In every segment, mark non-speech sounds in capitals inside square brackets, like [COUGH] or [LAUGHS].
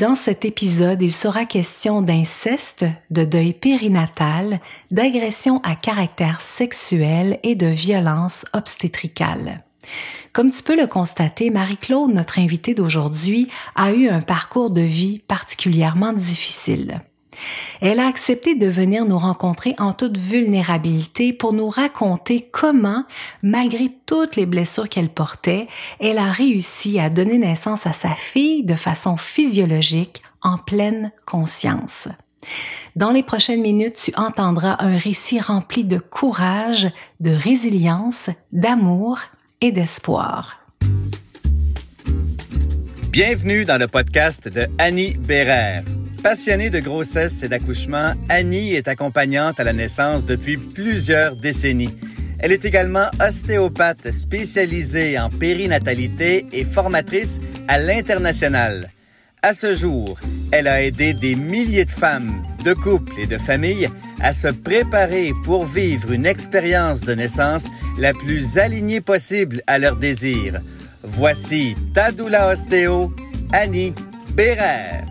Dans cet épisode, il sera question d'inceste, de deuil périnatal, d'agression à caractère sexuel et de violence obstétricale. Comme tu peux le constater, Marie-Claude, notre invitée d'aujourd'hui, a eu un parcours de vie particulièrement difficile. Elle a accepté de venir nous rencontrer en toute vulnérabilité pour nous raconter comment, malgré toutes les blessures qu'elle portait, elle a réussi à donner naissance à sa fille de façon physiologique, en pleine conscience. Dans les prochaines minutes, tu entendras un récit rempli de courage, de résilience, d'amour et d'espoir. Bienvenue dans le podcast de Annie Bérère. Passionnée de grossesse et d'accouchement, Annie est accompagnante à la naissance depuis plusieurs décennies. Elle est également ostéopathe spécialisée en périnatalité et formatrice à l'international. À ce jour, elle a aidé des milliers de femmes, de couples et de familles à se préparer pour vivre une expérience de naissance la plus alignée possible à leurs désirs. Voici Tadoula Ostéo, Annie Bérère.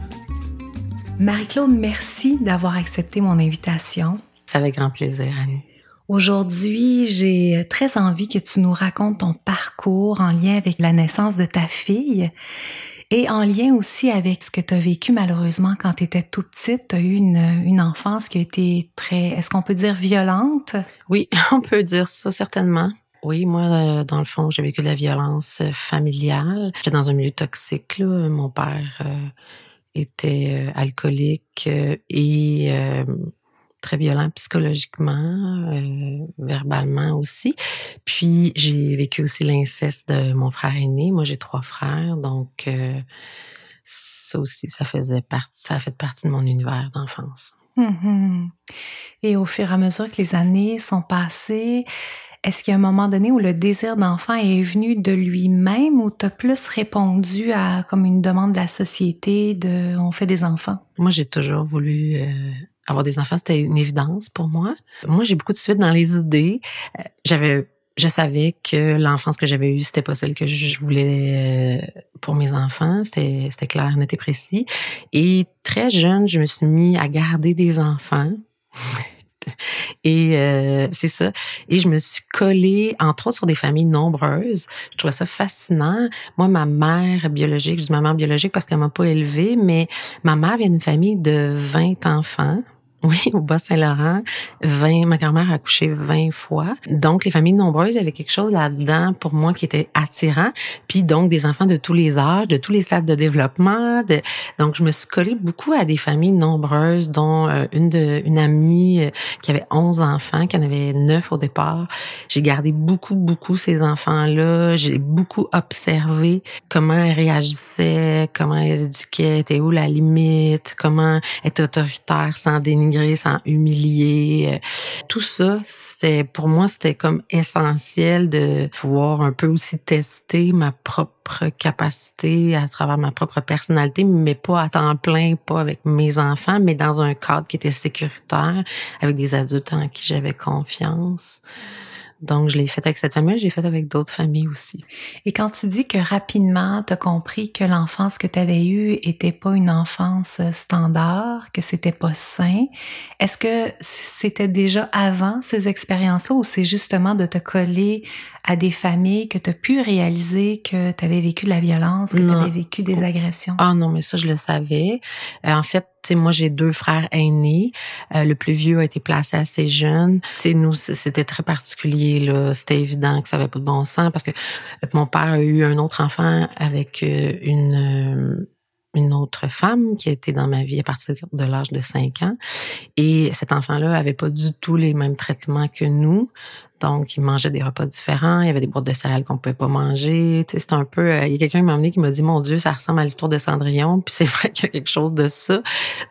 Marie-Claude, merci d'avoir accepté mon invitation. C'est avec grand plaisir, Annie. Aujourd'hui, j'ai très envie que tu nous racontes ton parcours en lien avec la naissance de ta fille et en lien aussi avec ce que tu as vécu malheureusement quand tu étais tout petite. Tu as eu une, une, enfance qui a été très, est-ce qu'on peut dire violente? Oui, [LAUGHS] on peut dire ça certainement. Oui, moi, euh, dans le fond, j'ai vécu de la violence euh, familiale. J'étais dans un milieu toxique. Là. Mon père euh, était euh, alcoolique euh, et euh, très violent psychologiquement, verbalement aussi. Puis j'ai vécu aussi l'inceste de mon frère aîné. Moi, j'ai trois frères, donc ça aussi, ça faisait partie, ça fait partie de mon univers d'enfance. Mmh et au fur et à mesure que les années sont passées, est-ce qu'il y a un moment donné où le désir d'enfant est venu de lui-même ou t'as plus répondu à comme une demande de la société de on fait des enfants? Moi, j'ai toujours voulu euh, avoir des enfants. C'était une évidence pour moi. Moi, j'ai beaucoup de suite dans les idées. Euh, j'avais je savais que l'enfance que j'avais eue, c'était pas celle que je voulais euh, pour mes enfants. C'était, clair, net et précis. Et très jeune, je me suis mis à garder des enfants. [LAUGHS] Et euh, c'est ça. Et je me suis collée, entre autres, sur des familles nombreuses. Je trouvais ça fascinant. Moi, ma mère biologique, je dis ma mère biologique parce qu'elle m'a pas élevée, mais ma mère vient d'une famille de 20 enfants. Oui, [LAUGHS] au Bas-Saint-Laurent, 20, ma grand-mère a accouché 20 fois. Donc, les familles nombreuses avaient quelque chose là-dedans pour moi qui était attirant. Puis donc, des enfants de tous les âges, de tous les stades de développement. De, donc, je me suis collée beaucoup à des familles nombreuses, dont euh, une de une amie euh, qui avait 11 enfants, qui en avait 9 au départ. J'ai gardé beaucoup, beaucoup ces enfants-là. J'ai beaucoup observé comment elles réagissaient, comment elles éduquaient, était où la limite, comment être autoritaire sans dénigrer sans humilier. Euh, tout ça, c'était pour moi, c'était comme essentiel de pouvoir un peu aussi tester ma propre capacité à travers ma propre personnalité, mais pas à temps plein, pas avec mes enfants, mais dans un cadre qui était sécuritaire, avec des adultes en qui j'avais confiance. Donc, je l'ai fait avec cette famille, j'ai fait avec d'autres familles aussi. Et quand tu dis que rapidement, tu as compris que l'enfance que tu avais eue était pas une enfance standard, que c'était pas sain, est-ce que c'était déjà avant ces expériences-là ou c'est justement de te coller à des familles que tu as pu réaliser que tu avais vécu de la violence, que tu avais vécu des agressions? Ah non, mais ça, je le savais. Euh, en fait, sais, moi, j'ai deux frères aînés. Euh, le plus vieux a été placé assez jeune. sais, nous, c'était très particulier. Là. C'était évident que ça avait pas de bon sens parce que euh, mon père a eu un autre enfant avec euh, une une autre femme qui a été dans ma vie à partir de l'âge de 5 ans. Et cet enfant-là avait pas du tout les mêmes traitements que nous. Donc, il mangeait des repas différents. Il y avait des boîtes de céréales qu'on pouvait pas manger. Tu sais, c'est un peu. Euh, il y a quelqu'un qui m'a amené qui m'a dit, mon Dieu, ça ressemble à l'histoire de Cendrillon. Puis c'est [LAUGHS] vrai qu'il y a quelque chose de ça.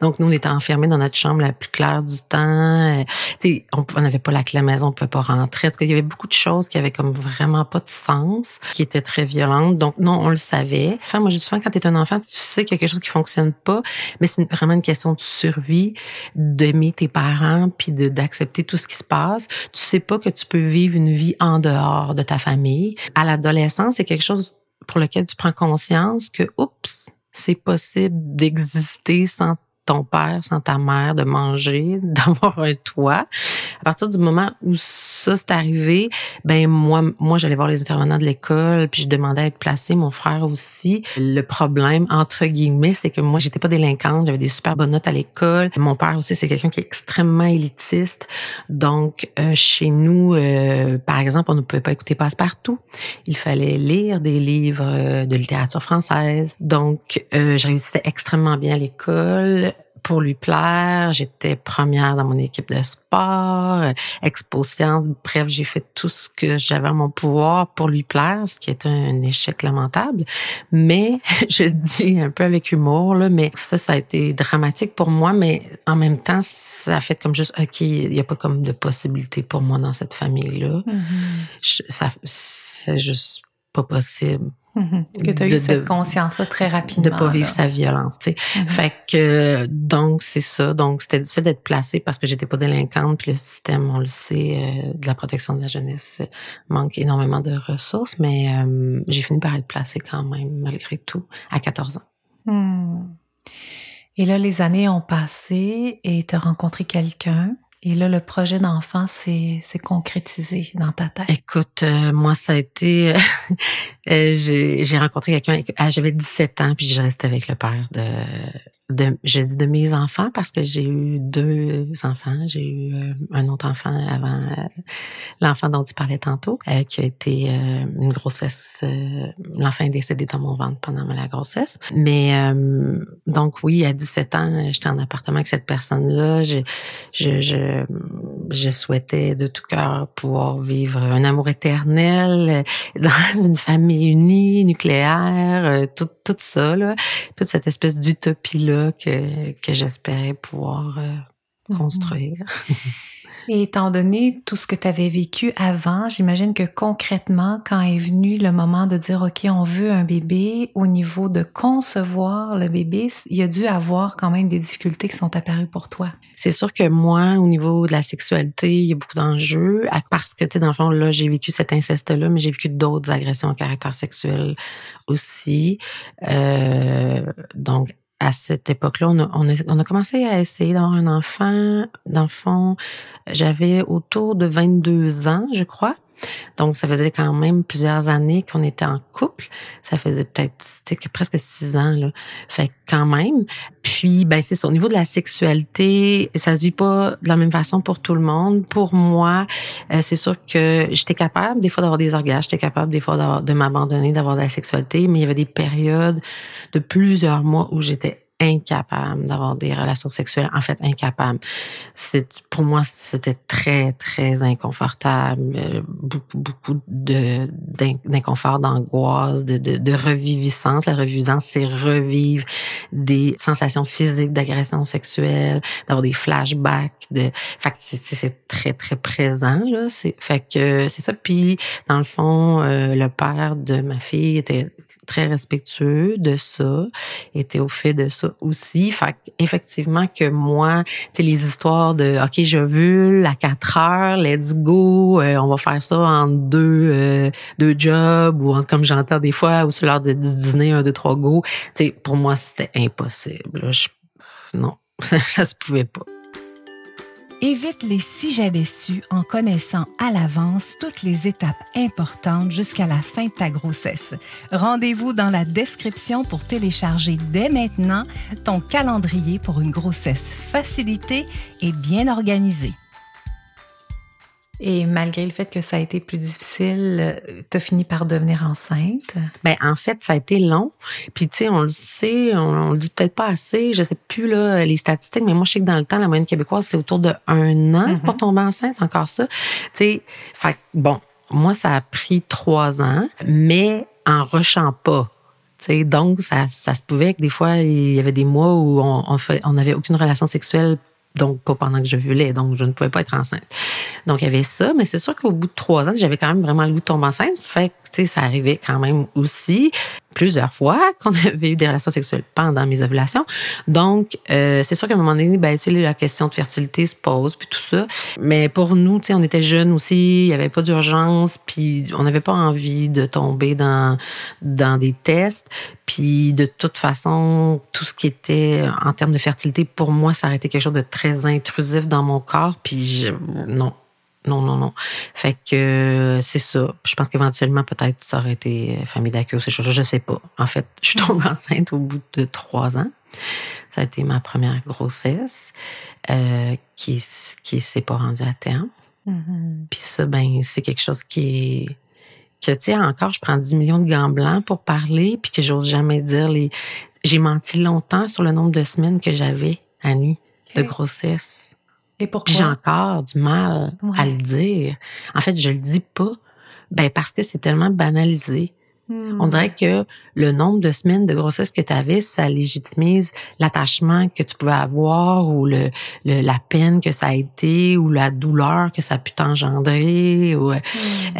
Donc, nous, on était enfermés dans notre chambre la plus claire du temps. Euh, tu sais, on n'avait pas la clé à la maison, on pouvait pas rentrer. En tout cas, il y avait beaucoup de choses qui avaient comme vraiment pas de sens, qui étaient très violentes. Donc, non, on le savait. Enfin, moi, je souvent, quand tu es un enfant, tu sais qu'il y a quelque chose qui fonctionne pas, mais c'est vraiment une question de survie, d'aimer tes parents, puis d'accepter tout ce qui se passe. Tu sais pas que tu peux vivre une vie en dehors de ta famille. À l'adolescence, c'est quelque chose pour lequel tu prends conscience que, oups, c'est possible d'exister sans ton père, sans ta mère, de manger, [LAUGHS] d'avoir un toit. À partir du moment où ça s'est arrivé, ben moi, moi j'allais voir les intervenants de l'école, puis je demandais à être placée, mon frère aussi. Le problème entre guillemets, c'est que moi j'étais pas délinquante, j'avais des super bonnes notes à l'école. Mon père aussi c'est quelqu'un qui est extrêmement élitiste, donc euh, chez nous, euh, par exemple, on ne pouvait pas écouter passe-partout. Il fallait lire des livres euh, de littérature française. Donc, je réussissais extrêmement bien à l'école pour lui plaire. J'étais première dans mon équipe de sport, expo Bref, j'ai fait tout ce que j'avais à mon pouvoir pour lui plaire, ce qui est un échec lamentable. Mais [LAUGHS] je le dis un peu avec humour, là, mais ça, ça a été dramatique pour moi. Mais en même temps, ça a fait comme juste, OK, il n'y a pas comme de possibilité pour moi dans cette famille-là. Mm-hmm. Ça, c'est juste pas possible. Que tu as eu cette conscience-là très rapidement. De pas vivre sa violence, tu sais. Mhm. Fait que, donc, c'est ça. Donc, c'était difficile d'être placée parce que j'étais pas délinquante. Puis le système, on le sait, euh, de la protection de la jeunesse manque énormément de ressources. Mais euh, j'ai fini par être placée quand même, malgré tout, à 14 ans. Hmm. Et là, les années ont passé et tu as rencontré quelqu'un. Et là, le projet d'enfant s'est concrétisé dans ta tête. Écoute, euh, moi, ça a été... [LAUGHS] Euh, j'ai rencontré quelqu'un... Ah, J'avais 17 ans, puis je restais avec le père de, de, je dis de mes enfants parce que j'ai eu deux enfants. J'ai eu euh, un autre enfant avant euh, l'enfant dont tu parlais tantôt, euh, qui a été une grossesse. L'enfant est décédé dans mon ventre pendant la grossesse. Mais donc oui, à 17 ans, j'étais en appartement avec cette personne-là. Je, je, je, je, souhaitais de tout cœur pouvoir vivre un amour éternel dans [LAUGHS] une famille unie, nucléaire, tout, tout ça, là, toute cette espèce d'utopie-là que, que j'espérais pouvoir euh, mhm. construire. [LAUGHS] Et étant donné tout ce que tu avais vécu avant, j'imagine que concrètement, quand est venu le moment de dire, OK, on veut un bébé, au niveau de concevoir le bébé, il y a dû avoir quand même des difficultés qui sont apparues pour toi. C'est sûr que moi, au niveau de la sexualité, il y a beaucoup d'enjeux parce que, tu sais, dans le fond, là, j'ai vécu cet inceste-là, mais j'ai vécu d'autres agressions au caractère sexuel aussi. Euh, donc, à cette époque-là, on a, on, a, commencé à essayer d'avoir un enfant. Dans le fond, j'avais autour de 22 ans, je crois. Donc, ça faisait quand même plusieurs années qu'on était en couple. Ça faisait peut-être presque six ans. Là. Fait quand même. Puis, ben c'est. Au niveau de la sexualité, ça se vit pas de la même façon pour tout le monde. Pour moi, euh, c'est sûr que j'étais capable des fois d'avoir des orgasmes. J'étais capable des fois de m'abandonner, d'avoir de la sexualité. Mais il y avait des périodes de plusieurs mois où j'étais incapable d'avoir des relations sexuelles, en fait incapable. C'est pour moi c'était très très inconfortable, euh, beaucoup beaucoup de d'inconfort, d'angoisse, de, de, de reviviscence. La reviviscence, c'est revivre des sensations physiques d'agression sexuelle, d'avoir des flashbacks. De, fait c'est très très présent là. C'est fait que c'est ça. Puis dans le fond, euh, le père de ma fille était très respectueux de ça, était au fait de ça aussi. Fait effectivement que moi, tu sais, les histoires de OK, veux à 4 heures, let's go, euh, on va faire ça en deux euh, deux jobs ou comme j'entends des fois ou sur l'heure de dîner un deux trois go. Tu sais, pour moi c'était impossible. Non, [LAUGHS] ça se pouvait pas. Évite les si j'avais su en connaissant à l'avance toutes les étapes importantes jusqu'à la fin de ta grossesse. Rendez-vous dans la description pour télécharger dès maintenant ton calendrier pour une grossesse facilitée et bien organisée. Et malgré le fait que ça a été plus difficile, euh, tu as fini par devenir enceinte? Ben en fait, ça a été long. Puis tu sais, on le sait, on, le dit peut-être pas assez. Je sais plus là les statistiques, mais moi je sais que dans le temps, la moyenne québécoise c'était autour de un an mm-hmm. pour tomber enceinte, encore ça. Tu sais, fait bon, moi ça a pris trois ans, mais en rushant pas. sais, donc, ça, ça se pouvait que des fois, il y avait des mois où on, on, fait, on avait aucune relation sexuelle donc pas pendant que je voulais, donc je ne pouvais pas être enceinte. Donc il y avait ça, mais c'est sûr qu'au bout de trois ans, j'avais quand même vraiment le goût de tomber enceinte. Fait que, ça arrivait quand même aussi. Plusieurs fois qu'on [LAUGHS] avait eu des relations sexuelles pendant mes ovulations. Donc, euh, c'est sûr qu'à un moment donné, ben, la question de fertilité se pose, puis tout ça. Mais pour nous, on était jeunes aussi, il n'y avait pas d'urgence, puis on n'avait pas envie de tomber dans, dans des tests. Puis de toute façon, tout ce qui était en termes de fertilité, pour moi, ça aurait été quelque chose de très intrusif dans mon corps. Puis je, non, non, non, non. Fait que c'est ça. Je pense qu'éventuellement, peut-être, ça aurait été famille d'accueil ou ces choses. Je sais pas. En fait, je suis tombée [LAUGHS] enceinte au bout de trois ans. Ça a été ma première grossesse euh, qui qui s'est pas rendue à terme. Mm-hmm. Puis ça, ben, c'est quelque chose qui est que tu sais encore, je prends 10 millions de gants blancs pour parler, puis que j'ose jamais dire les. J'ai menti longtemps sur le nombre de semaines que j'avais, Annie, de grossesse. Et pourquoi? j'ai encore du mal à le dire. En fait, je le dis pas. Ben, parce que c'est tellement banalisé. On hmm. dirait que le nombre de semaines de grossesse que tu avais, ça légitimise l'attachement que tu pouvais avoir ou le, la peine que ça a été ou la douleur que ça a pu t'engendrer. Ou, hmm.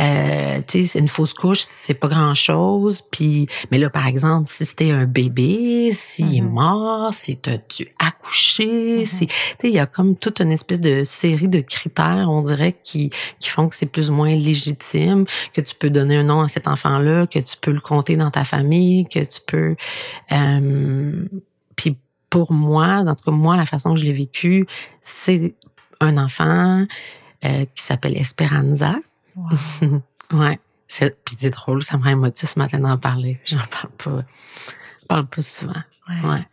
euh, tu sais, une fausse couche, c'est pas grand chose. Puis, mais là, par exemple, si c'était un bébé, s'il est hmm. mort, si tu as dû accoucher, si, tu sais, il y a comme toute une espèce de série de critères, on dirait, qui, qui font que c'est plus ou moins légitime, que tu peux donner un nom à cet enfant-là, que tu peux le compter dans ta famille, que tu peux. Euh, puis pour moi, en tout cas moi, la façon que je l'ai vécu, c'est un enfant euh, qui s'appelle Esperanza. [LAUGHS] ouais. Puis c'est drôle, ça m'a émotif ce matin d'en parler. J'en parle pas. Je parle pas souvent. Ouais.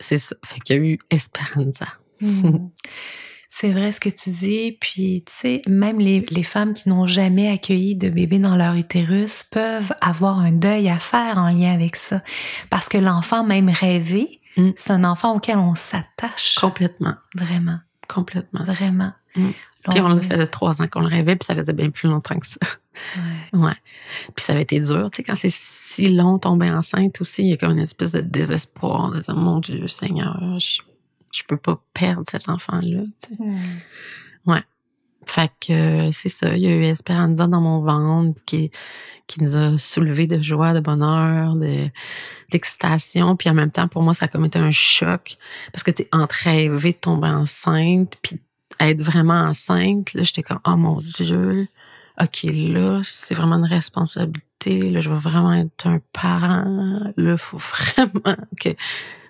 C'est ça. Fait qu'il y a eu Esperanza. Mm. [LAUGHS] C'est vrai ce que tu dis. Puis, tu sais, même les, les femmes qui n'ont jamais accueilli de bébé dans leur utérus peuvent avoir un deuil à faire en lien avec ça. Parce que l'enfant, même rêvé, mm. c'est un enfant auquel on s'attache. Complètement. Vraiment. Complètement. Vraiment. Mm. Puis on le faisait trois ans qu'on le rêvait, puis ça faisait bien plus longtemps que ça. Ouais. ouais. Puis ça avait été dur, tu sais, quand c'est si long tomber enceinte aussi, il y a comme une espèce de désespoir, de dire, mon Dieu, Seigneur, je peux pas perdre cet enfant-là. Hmm. Ouais. Fait que c'est ça, il y a eu Esperanza dans mon ventre qui, qui nous a soulevé de joie, de bonheur, de d'excitation. Puis en même temps, pour moi, ça a comme été un choc. Parce que tu entre rêver de tomber enceinte, puis être vraiment enceinte, là, j'étais comme Oh mon Dieu, OK, là, c'est vraiment une responsabilité. Là, je vais vraiment être un parent. Là, il faut [LAUGHS] vraiment que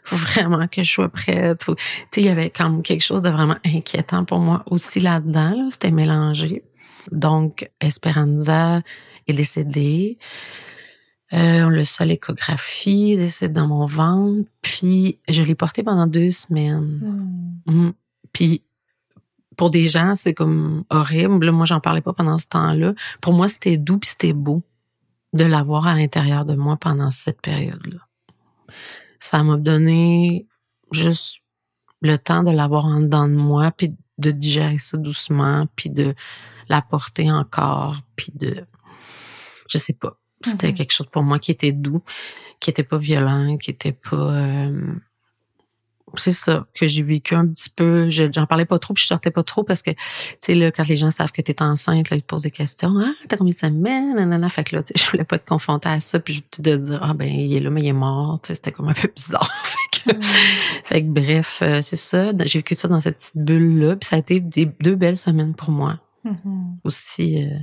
faut [LAUGHS] vraiment que je sois prête. Tu sais, il y avait quand même quelque chose de vraiment inquiétant pour moi aussi là-dedans. C'était mélangé. Donc, Esperanza est décédée. Euh, le sol échographie, décédé dans mon ventre. Puis, je l'ai porté pendant deux semaines. Hmm. Puis, pour des gens, c'est comme horrible. Moi, j'en parlais pas pendant ce temps-là. Pour moi, c'était doux puis c'était beau de l'avoir à l'intérieur de moi pendant cette période-là ça m'a donné juste le temps de l'avoir en dedans de moi, puis de digérer ça doucement, puis de l'apporter encore, puis de... Je sais pas. C'était mm-hmm. quelque chose pour moi qui était doux, qui était pas violent, qui était pas... Euh, c'est ça que j'ai vécu un petit peu. J'en parlais pas trop, puis je sortais pas trop parce que, tu sais, là, quand les gens savent que tu es enceinte, là, ils te posent des questions. Ah, t'as combien de semaines? Nanana. Fait que là, tu sais, [LAUGHS] je voulais pas te confronter à ça, puis de dire, ah, ben, il est là, mais il est mort. Tu sais, c'était comme un peu [LAUGHS] bizarre. [LAUGHS] fait, que, fait que, bref, euh, c'est ça. J'ai vécu ça dans cette petite bulle-là, puis ça a été des, deux belles semaines pour moi. Mm-hmm. Aussi, euh,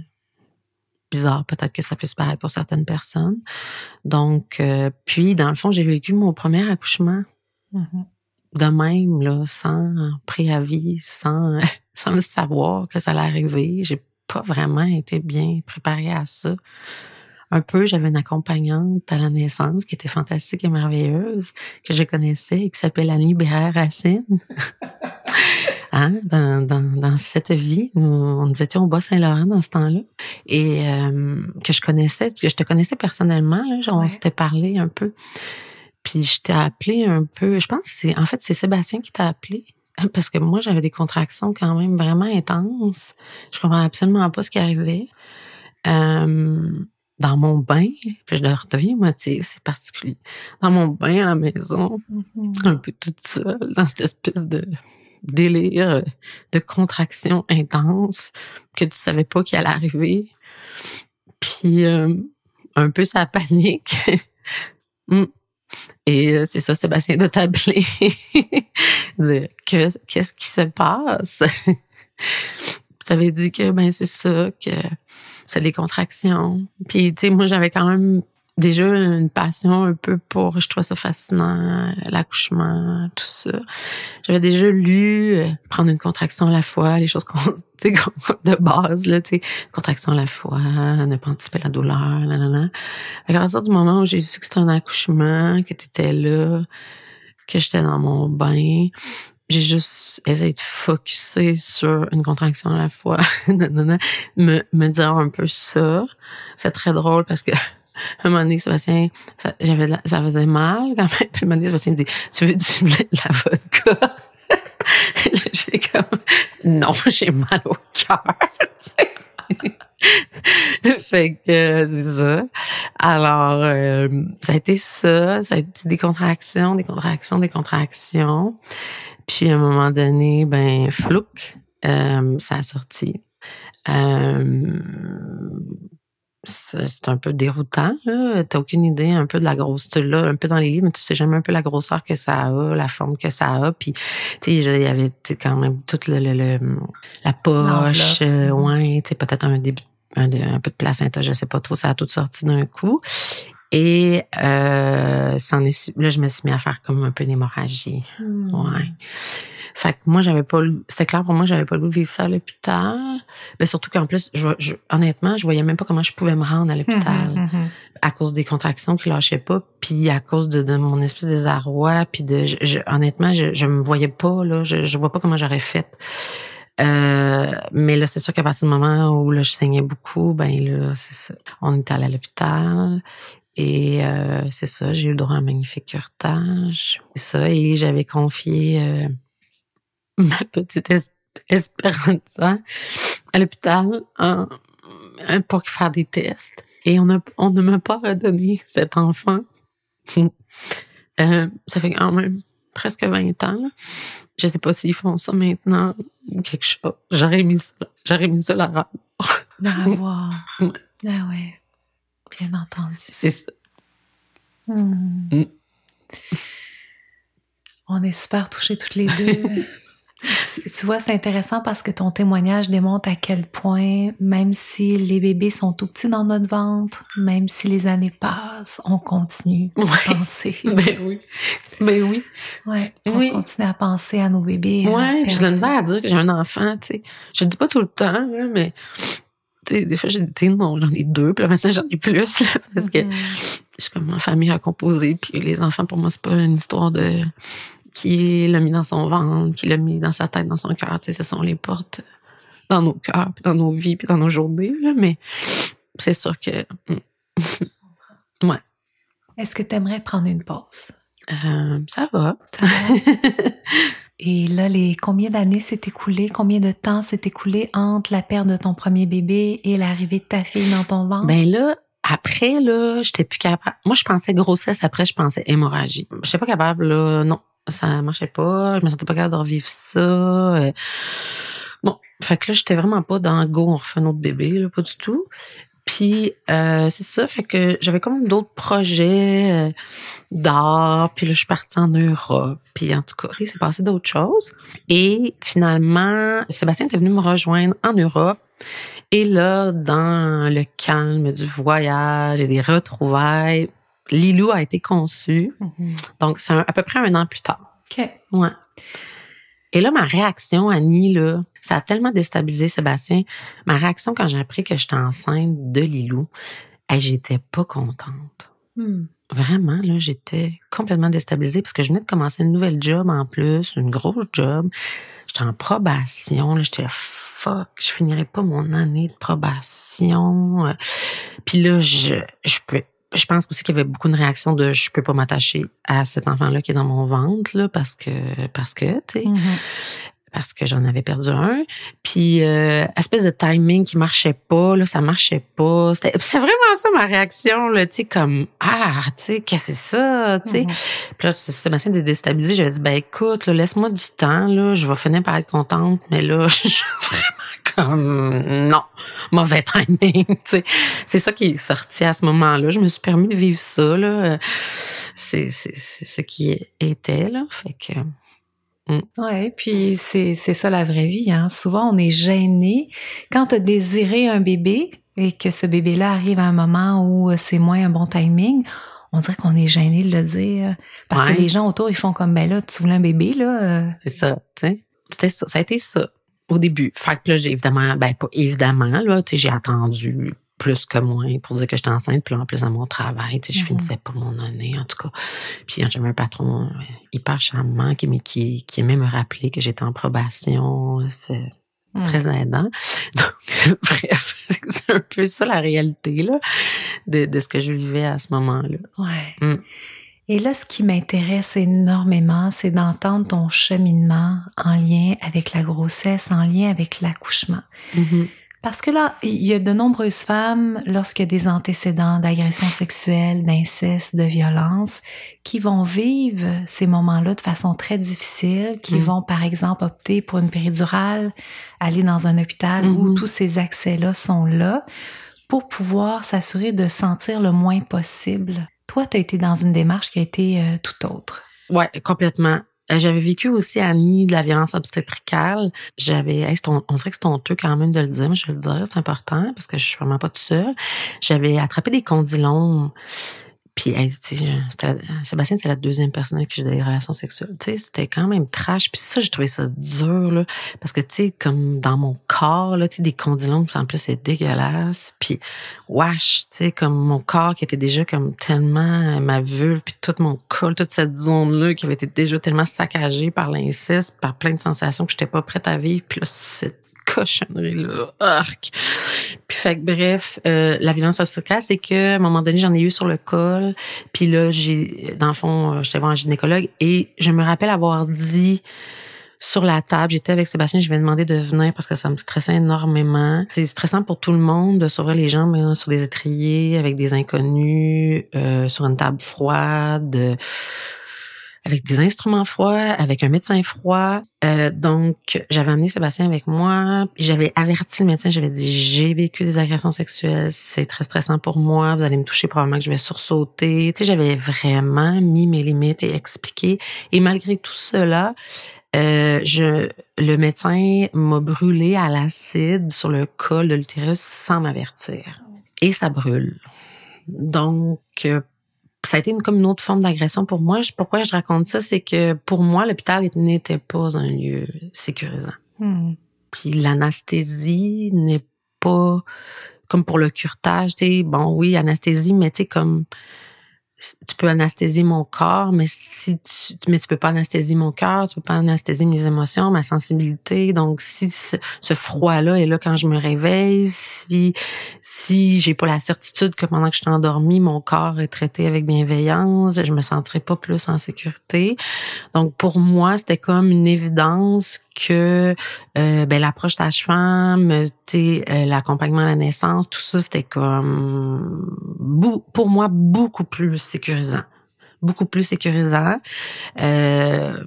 bizarre, peut-être que ça puisse paraître pour certaines personnes. Donc, euh, puis, dans le fond, j'ai vécu mon premier accouchement. Mm-hmm de même, là, sans préavis, sans, [LAUGHS] sans le savoir que ça allait arriver. J'ai pas vraiment été bien préparée à ça. Un peu, j'avais une accompagnante à la naissance qui était fantastique et merveilleuse, que je connaissais et qui s'appelle Annie Bérard-Racine. [LAUGHS] hein? dans, dans, dans, cette vie, nous, nous étions au Bas-Saint-Laurent dans ce temps-là. Et euh, que je connaissais, que je te connaissais personnellement, là, on s'était parlé un peu. Puis je t'ai appelé un peu, je pense que c'est, en fait, c'est Sébastien qui t'a appelé. [LAUGHS] Parce que moi, j'avais des contractions quand même vraiment intenses. Je comprenais absolument pas ce qui arrivait. Euh, dans mon bain, puis je redeviens moitié, c'est particulier. Dans mon bain à la maison, mm-hmm. un peu toute seule, dans cette espèce de délire de contraction intense que tu savais pas qui allait arriver. Puis euh, un peu sa panique. [LAUGHS] Mm. Et euh, c'est ça, Sébastien de t'appeler. [LAUGHS] dire que qu'est-ce qui se passe? [LAUGHS] tu avais dit que ben c'est ça, que c'est des contractions. Puis tu sais, moi j'avais quand même déjà une passion un peu pour, je trouve ça fascinant, l'accouchement, tout ça. J'avais déjà lu euh, prendre une contraction à la fois, les choses qu'on, [LAUGHS] de base là, tu sais, contraction à la fois, ne pas anticiper la douleur, là, là, là. À partir du moment où j'ai su que c'était un accouchement, que tu étais là, que j'étais dans mon bain, j'ai juste essayé de focuser sur une contraction à la fois, [LAUGHS] me, me dire un peu ça. C'est très drôle parce que un moment donné, Sébastien, ça, faisait mal quand même. Puis un moment donné, Sébastien me dit, tu veux du de la vodka? [LAUGHS] j'ai comme, non, j'ai mal au cœur. [LAUGHS] fait que c'est ça. Alors, euh, ça a été ça. Ça a été des contractions, des contractions, des contractions. Puis à un moment donné, ben, flouk, euh, ça a sorti. Euh, c'est un peu déroutant. Tu T'as aucune idée un peu de la grosseur là, un peu dans les livres, mais tu sais jamais un peu la grosseur que ça a, la forme que ça a. Puis, tu sais, il y avait quand même toute le, le, la poche, euh, mm-hmm. ouais, tu sais, peut-être un début, un, peu de placenta, je sais pas trop, ça a tout sorti d'un coup. Et euh, là, je me suis mis à faire comme un peu d'hémorragie. Hmm. Ouais. Fait que moi, j'avais pas c'était clair pour moi, j'avais pas le goût de vivre ça à l'hôpital. Mais surtout qu'en plus, je, honnêtement, je voyais même pas comment je pouvais me rendre à l'hôpital mhm, mhm. à cause des contractions qui lâchaient pas, puis à cause de, de mon espèce de désarroi, puis de, je, honnêtement, je, je me voyais pas là, je, je vois pas comment j'aurais fait. Euh, mais là, c'est sûr qu'à partir du moment où là, je saignais beaucoup, ben là, c'est ça. On était allé à l'hôpital. Et euh, c'est ça, j'ai eu le droit à un magnifique curtage. C'est ça, et j'avais confié euh, [LAUGHS] ma petite Esperanza à l'hôpital pour faire des tests. Et on, a, on ne m'a pas redonné cet enfant. [LAUGHS] euh, ça fait quand même presque 20 ans. Je sais pas s'ils font ça maintenant ou quelque chose. J'aurais mis ça, j'aurais mis ça là. Bravo. [LAUGHS] Ah ouais. Bien entendu. C'est ça. Hmm. Mm. On est super touchés toutes les deux. [LAUGHS] tu, vois, c'est intéressant parce que ton témoignage démontre à quel point, même si les bébés sont tout petits dans notre ventre, même si les années passent, on continue à penser. [LAUGHS] Ben oui. Ben oui. Ouais, on continue à penser à nos bébés. Ouais, je le à dire que j'ai un enfant, tu sais. Je le dis pas tout le temps, mais des fois, j'ai dit, non, j'en ai deux, puis là, maintenant, j'en ai plus, parce que mm-hmm. je suis comme ma famille à composer, puis les enfants, pour moi, c'est pas une histoire de qui l'a mis dans son ventre, qui l'a mis dans sa tête, dans son cœur. Tu sais, ce sont les portes dans nos cœurs, puis dans nos vies, puis dans nos journées, là, mais c'est sûr que. Mm. [LAUGHS] ouais. Est-ce que tu aimerais prendre une pause? Euh, ça va. Ça va? [LAUGHS] Et là, les combien d'années s'est écoulé, combien de temps s'est écoulé entre la perte de ton premier bébé et l'arrivée de ta fille dans ton ventre? Ben là, après, là, j'étais plus capable. Moi, je pensais grossesse, après, je pensais hémorragie. Je n'étais pas capable, là, non, ça marchait pas. Je me sentais pas capable de revivre ça. Euh. Bon, fait que là, j'étais vraiment pas dans go, on refait un autre bébé, là, pas du tout. Puis euh, c'est ça, fait que j'avais comme d'autres projets euh, d'art, puis là je suis partie en Europe, puis en tout cas, il s'est passé d'autres choses. Et finalement, Sébastien était venu me rejoindre en Europe. Et là, dans le calme du voyage et des retrouvailles, Lilou a été conçu. Mm-hmm. Donc, c'est à peu près un an plus tard. OK. Ouais. Et là, ma réaction, Annie, là, ça a tellement déstabilisé Sébastien. Ma réaction quand j'ai appris que j'étais enceinte de Lilou, j'étais pas contente. Hmm. Vraiment, là, j'étais complètement déstabilisée parce que je venais de commencer une nouvelle job en plus, une grosse job. J'étais en probation, là, j'étais fuck, je finirais pas mon année de probation. Puis là, je, je peux je pense aussi qu'il y avait beaucoup de réactions de je peux pas m'attacher à cet enfant-là qui est dans mon ventre là, parce que parce que tu sais. Mm-hmm. parce que j'en avais perdu un puis euh, espèce de timing qui marchait pas là ça marchait pas. C'était c'est vraiment ça ma réaction là tu sais comme ah tu sais qu'est-ce que c'est ça tu sais? Mm-hmm. puis là c'était ma scène de déstabiliser j'avais dit ben écoute laisse-moi du temps là je vais finir par être contente mais là [LAUGHS] je suis vraiment comme non, mauvais timing. [LAUGHS] C'est ça qui est sorti à ce moment-là. Je me suis permis de vivre ça. Là. C'est, c'est, c'est ce qui était. Là. Fait que. Mm. Ouais, puis c'est, c'est ça la vraie vie. Hein. Souvent, on est gêné. Quand tu as désiré un bébé et que ce bébé-là arrive à un moment où c'est moins un bon timing, on dirait qu'on est gêné de le dire. Parce que les gens autour, ils font comme, ben là, tu voulais un bébé, là. C'est ça, tu sais. C'était ça. Ça a été ça au début. Fait que là, j'ai évidemment, ben pas évidemment, là, tu sais, j'ai attendu plus que moins pour dire que j'étais enceinte. Puis là, en plus, à mon travail, tu sais, je mm-hmm. finissais pas mon année, en tout cas. Puis j'avais un patron hyper charmant qui, qui, qui aimait me rappeler que j'étais en probation. C'est mm. très aidant. [LAUGHS] Donc, [LAUGHS] bref, c'est un peu ça la réalité, là, de, de ce que je vivais à ce moment-là. Ouais. Mm. Et là, ce qui m'intéresse énormément, c'est d'entendre ton cheminement en lien avec la grossesse, en lien avec l'accouchement. Mm-hmm. Parce que là, il y a de nombreuses femmes, lorsqu'il y a des antécédents d'agression sexuelle, d'inceste, de violence, qui vont vivre ces moments-là de façon très difficile, qui mm. vont, par exemple, opter pour une péridurale, aller dans un hôpital où mm-hmm. tous ces accès-là sont là, pour pouvoir s'assurer de sentir le moins possible. Toi, tu as été dans une démarche qui a été euh, tout autre. Ouais, complètement. Euh, j'avais vécu aussi à Nid de la violence obstétricale. J'avais, on dirait que c'est honteux quand même de le dire, mais je vais le dire, c'est important parce que je suis vraiment pas toute seule. J'avais attrapé des condylomes puis, Sébastien, c'est la deuxième personne avec qui j'ai des relations sexuelles. Tu sais, c'était quand même trash. Puis ça, j'ai trouvé ça dur, là. Parce que, tu sais, comme dans mon corps, là, tu sais, des condylomes, en plus, c'est dégueulasse. Puis, wesh, tu sais, comme mon corps qui était déjà comme tellement ma vulve, puis tout mon col, toute cette zone-là qui avait été déjà tellement saccagée par l'inceste, par plein de sensations que j'étais pas prête à vivre. Puis là, cochonnerie-là. Arc. Puis fait que bref, euh, la violence obstétricale, c'est que à un moment donné, j'en ai eu sur le col. Puis là, j'ai, dans le fond, euh, j'étais voir un gynécologue et je me rappelle avoir dit sur la table, j'étais avec Sébastien, je lui ai demandé de venir parce que ça me stressait énormément. C'est stressant pour tout le monde de s'ouvrir les jambes sur des étriers avec des inconnus, euh, sur une table froide avec des instruments froids, avec un médecin froid. Euh, donc, j'avais amené Sébastien avec moi. J'avais averti le médecin, j'avais dit, j'ai vécu des agressions sexuelles, c'est très stressant pour moi, vous allez me toucher, probablement que je vais sursauter. Tu sais, j'avais vraiment mis mes limites et expliqué. Et malgré tout cela, euh, je, le médecin m'a brûlé à l'acide sur le col de l'utérus sans m'avertir. Et ça brûle. Donc, euh, ça a été une, comme une autre forme d'agression pour moi. Pourquoi je raconte ça, c'est que pour moi, l'hôpital n'était pas un lieu sécurisant. Hmm. Puis l'anesthésie n'est pas comme pour le curtage, tu sais, bon oui, anesthésie, mais tu sais comme tu peux anesthésier mon corps, mais si tu, mais tu peux pas anesthésier mon cœur, tu peux pas anesthésier mes émotions, ma sensibilité. Donc, si ce, froid-là est là quand je me réveille, si, si j'ai pas la certitude que pendant que je suis endormie, mon corps est traité avec bienveillance, je me sentirai pas plus en sécurité. Donc, pour moi, c'était comme une évidence que euh, ben, l'approche sage-femme, euh, l'accompagnement à la naissance, tout ça, c'était comme pour moi beaucoup plus sécurisant. Beaucoup plus sécurisant. Euh,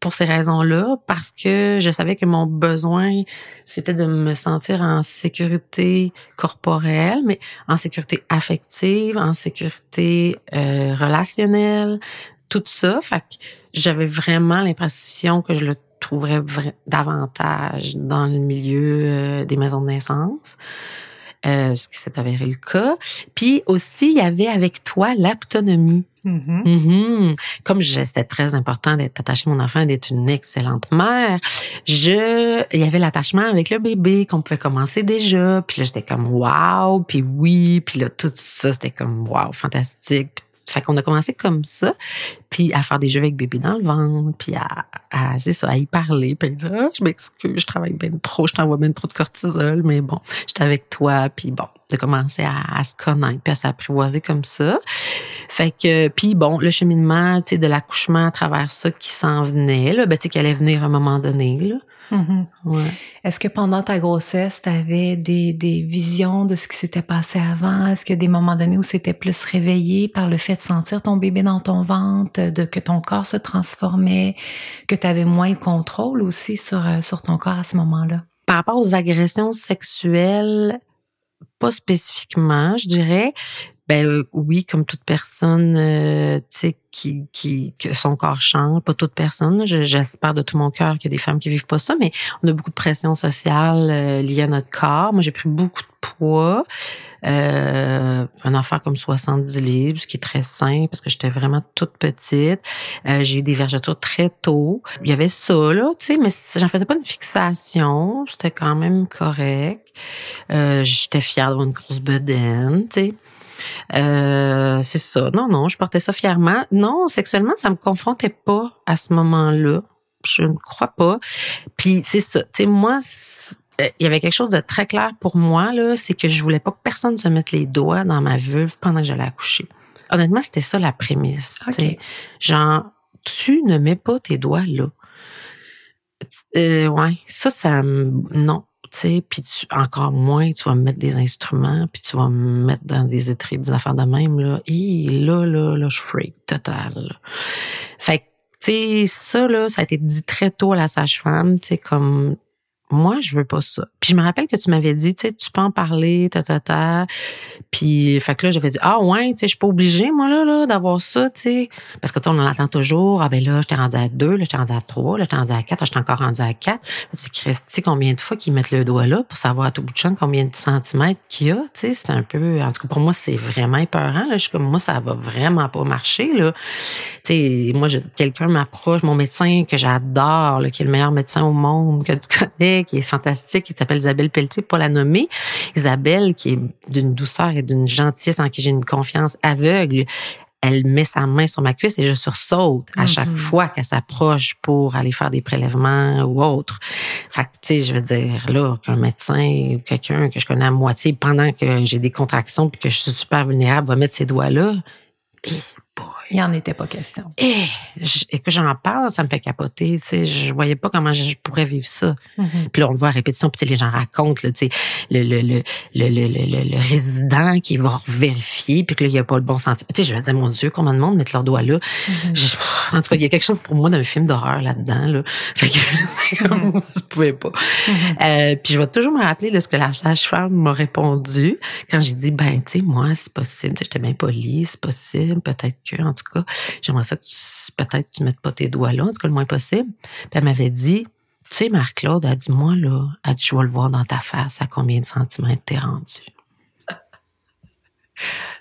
pour ces raisons-là, parce que je savais que mon besoin, c'était de me sentir en sécurité corporelle, mais en sécurité affective, en sécurité euh, relationnelle, tout ça. Fait que j'avais vraiment l'impression que je le trouverais davantage dans le milieu euh, des maisons de naissance. Euh, ce qui s'est avéré le cas. Puis aussi, il y avait avec toi l'autonomie. Mm-hmm. Mm-hmm. Comme c'était très important d'être attaché à mon enfant, d'être une excellente mère, je, il y avait l'attachement avec le bébé qu'on pouvait commencer déjà. Puis là, j'étais comme wow, puis oui, puis là tout ça, c'était comme wow, fantastique. Fait qu'on a commencé comme ça, puis à faire des jeux avec bébé dans le ventre, puis à, à c'est ça, à y parler, puis à dire ah, je m'excuse, je travaille bien trop, je t'envoie bien trop de cortisol, mais bon, j'étais avec toi, puis bon, de commencer à, se connaître, puis à s'apprivoiser comme ça. Fait que, puis bon, le cheminement, tu sais, de l'accouchement à travers ça qui s'en venait, là, ben tu sais, qui allait venir à un moment donné, là. Mm-hmm. Ouais. Est-ce que pendant ta grossesse, tu avais des, des, visions de ce qui s'était passé avant? Est-ce qu'il y a des moments donnés où c'était plus réveillé par le fait de sentir ton bébé dans ton ventre, de que ton corps se transformait, que tu avais moins le contrôle aussi sur, euh, sur ton corps à ce moment-là? Par rapport aux agressions sexuelles, pas spécifiquement, je dirais. Ben euh, oui, comme toute personne, euh, tu sais, qui, qui que son corps change, pas toute personne. J'espère de tout mon cœur qu'il y a des femmes qui vivent pas ça, mais on a beaucoup de pression sociale euh, liée à notre corps. Moi, j'ai pris beaucoup de poids. Euh, un affaire comme 70 livres, ce qui est très simple parce que j'étais vraiment toute petite. Euh, j'ai eu des vergetures très tôt. Il y avait ça, là, tu sais, mais j'en faisais pas une fixation. C'était quand même correct. Euh, j'étais fière d'avoir une grosse bedaine, tu sais. Euh, c'est ça. Non, non, je portais ça fièrement. Non, sexuellement, ça me confrontait pas à ce moment-là. Je ne crois pas. Puis c'est ça. Tu sais, moi, euh, il y avait quelque chose de très clair pour moi, là, c'est que je voulais pas que personne se mette les doigts dans ma vulve pendant que j'allais accoucher. Honnêtement, c'était ça la prémisse. Okay. Genre, tu ne mets pas tes doigts là. Euh, ouais, ça, ça, non. Tu sais, puis encore moins, tu vas me mettre des instruments, puis tu vas me mettre dans des étripes, des affaires de même, là. Et là, là, là, je freak total. Fait que, tu sais, ça, là, ça a été dit très tôt à la sage-femme, tu sais, comme moi, je veux pas ça. Puis je me rappelle que tu m'avais dit, tu sais, tu peux en parler, ta, ta, ta. Puis, fait que là, j'avais dit, ah ouais, tu sais, je suis pas obligée, moi, là, là d'avoir ça, tu sais. Parce que, tu on en attend toujours. Ah ben là, j'étais rendue à deux, là, j'étais rendue à trois, là, j'étais rendue à quatre, j'étais encore rendue à quatre. Tu Christy, combien de fois qu'ils mettent le doigt là pour savoir à tout bout de champ combien de centimètres qu'il y a, tu sais? C'est un peu, en tout cas, pour moi, c'est vraiment épeurant, là. Je suis comme, moi, ça va vraiment pas marcher, là. Tu sais, moi, quelqu'un m'approche, mon médecin que j'adore, là, qui est le meilleur médecin au monde que tu connais, qui est fantastique, qui s'appelle Isabelle Pelletier, pour la nommer. Isabelle, qui est d'une douceur et d'une gentillesse en qui j'ai une confiance aveugle, elle met sa main sur ma cuisse et je sursaute à chaque mm-hmm. fois qu'elle s'approche pour aller faire des prélèvements ou autre. Fait que, tu sais, je veux dire, là, qu'un médecin ou quelqu'un que je connais à moitié pendant que j'ai des contractions puis que je suis super vulnérable va mettre ses doigts là, il n'y en était pas question. Et, et que j'en parle, ça me fait capoter. Tu sais, je voyais pas comment je pourrais vivre ça. Mm-hmm. Puis là, on le voit à répétition, puis les gens racontent, là, tu sais, le, le, le, le, le, le, résident qui va vérifier, puis que là, il n'y a pas le bon sentiment. Tu sais, je me disais, mon Dieu, combien de monde mettent leurs doigts là? Mm-hmm. en tout cas, il y a quelque chose pour moi d'un film d'horreur là-dedans. Là. [LAUGHS] Fait que je pouvais pas. Mm-hmm. Euh, puis je vais toujours me rappeler de ce que la sage-femme m'a répondu quand j'ai dit, ben, tu sais, moi, c'est possible. J'étais bien polie, c'est possible. Peut-être que, en tout cas, j'aimerais ça que peut-être tu mettes pas tes doigts là, en tout cas le moins possible. Puis elle m'avait dit, tu sais, Marc-Claude, a dit, moi, là, elle dit, je vais le voir dans ta face à combien de centimètres t'es rendu? [LAUGHS]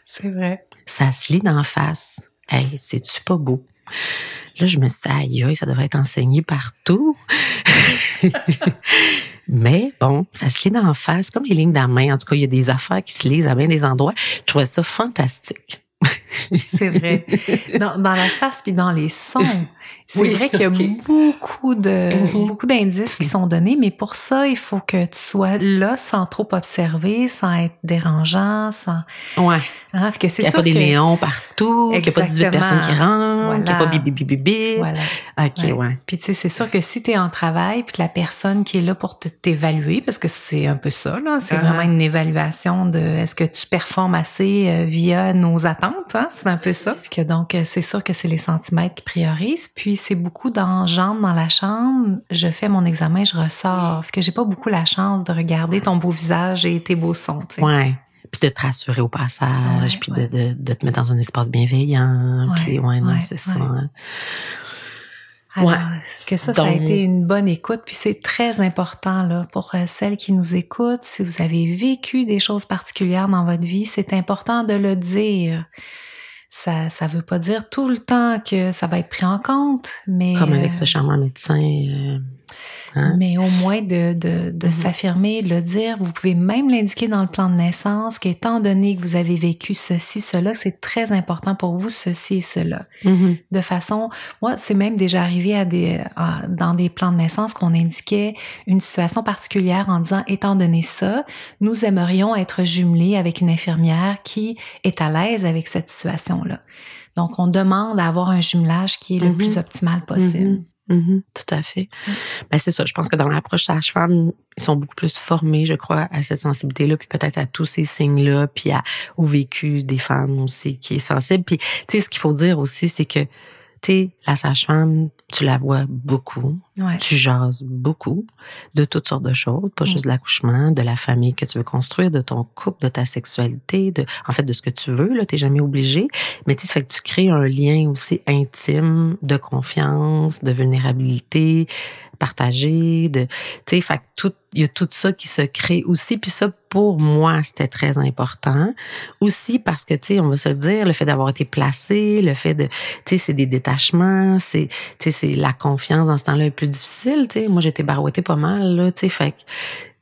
C'est vrai. Ça se lit d'en face. Hey, c'est-tu pas beau? Là, je me suis dit, aïe, ça devrait être enseigné partout. [LAUGHS] Mais bon, ça se lit d'en face, comme les lignes de main. En tout cas, il y a des affaires qui se lisent à bien des endroits. Je trouvais ça fantastique. [LAUGHS] c'est vrai. Dans, dans, la face puis dans les sons. C'est vrai qu'il y a beaucoup de mm-hmm. beaucoup d'indices qui sont donnés, mais pour ça, il faut que tu sois là sans trop observer, sans être dérangeant, sans. Ouais. Hein, que c'est qu'il n'y a pas des néons partout, qu'il n'y a pas 18 personnes qui rentrent, qu'il n'y pas bibi bibi bibi. Voilà. OK, ouais. Puis tu sais, c'est sûr que si tu es en travail, puis que la personne qui est là pour t'évaluer, parce que c'est un peu ça, là, c'est uh-huh. vraiment une évaluation de est-ce que tu performes assez euh, via nos attentes, hein? c'est un peu ça. Puis que donc, euh, c'est sûr que c'est les centimètres qui priorisent. Puis c'est beaucoup d'enjambes dans la chambre. Je fais mon examen, je ressors. Fait que j'ai pas beaucoup la chance de regarder ton beau visage et tes beaux sons. Tu sais. Ouais puis de te rassurer au passage, puis De, de, de, te mettre dans un espace bienveillant, puis ouais, non, c'est ça. Hein. Alors, que ça, ça a été une bonne écoute, puis c'est très important là pour euh, celles qui nous écoutent. Si vous avez vécu des choses particulières dans votre vie, c'est important de le dire. Ça, ça veut pas dire tout le temps que ça va être pris en compte, mais comme avec ce euh, charmant médecin. Euh, Hein? Mais au moins de, de, de mm-hmm. s'affirmer, le dire. Vous pouvez même l'indiquer dans le plan de naissance qu'étant donné que vous avez vécu ceci, cela, c'est très important pour vous, ceci et cela. Mm-hmm. De façon, moi, c'est même déjà arrivé à des, dans des plans de naissance qu'on indiquait une situation particulière en disant, étant donné ça, nous aimerions être jumelés avec une infirmière qui est à l'aise avec cette situation-là. Donc, on demande à avoir un jumelage qui est le mm-hmm. plus optimal possible. Mm-hmm. tout à fait. Ben, c'est ça. Je pense que dans l'approche sage-femme, ils sont beaucoup plus formés, je crois, à cette sensibilité-là, puis peut-être à tous ces signes-là, puis à, au vécu des femmes aussi qui est sensible. Puis, tu sais, ce qu'il faut dire aussi, c'est que sais, la sage-femme, tu la vois beaucoup, tu jases beaucoup de toutes sortes de choses, pas mm. juste de l'accouchement, de la famille que tu veux construire, de ton couple, de ta sexualité, de, en fait, de ce que tu veux, là, t'es jamais obligé. Mais tu sais, ça fait que tu crées un lien aussi intime de confiance, de vulnérabilité, partagé, de, tu sais, fait tout, il y a tout ça qui se crée aussi. Puis ça, pour moi, c'était très important. Aussi parce que, tu sais, on va se le dire, le fait d'avoir été placé, le fait de, tu sais, c'est des détachements, c'est, tu sais, c'est la confiance dans ce temps-là est plus difficile, tu sais. Moi, j'étais barouettée pas mal, là, tu sais, fait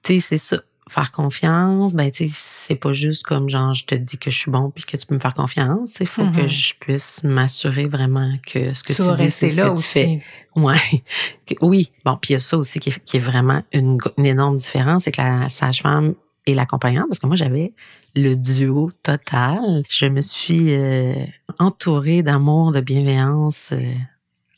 tu sais, c'est ça faire confiance, ben tu c'est pas juste comme genre je te dis que je suis bon puis que tu peux me faire confiance. Il faut que mm-hmm. je puisse m'assurer vraiment que ce que tu, dis, c'est ce que tu fais. Ouais. [LAUGHS] oui. Bon, puis il y a ça aussi qui est, vraiment une, énorme différence, c'est que la sage-femme et l'accompagnante, parce que moi j'avais le duo total. Je me suis euh, entourée d'amour, de bienveillance. Euh,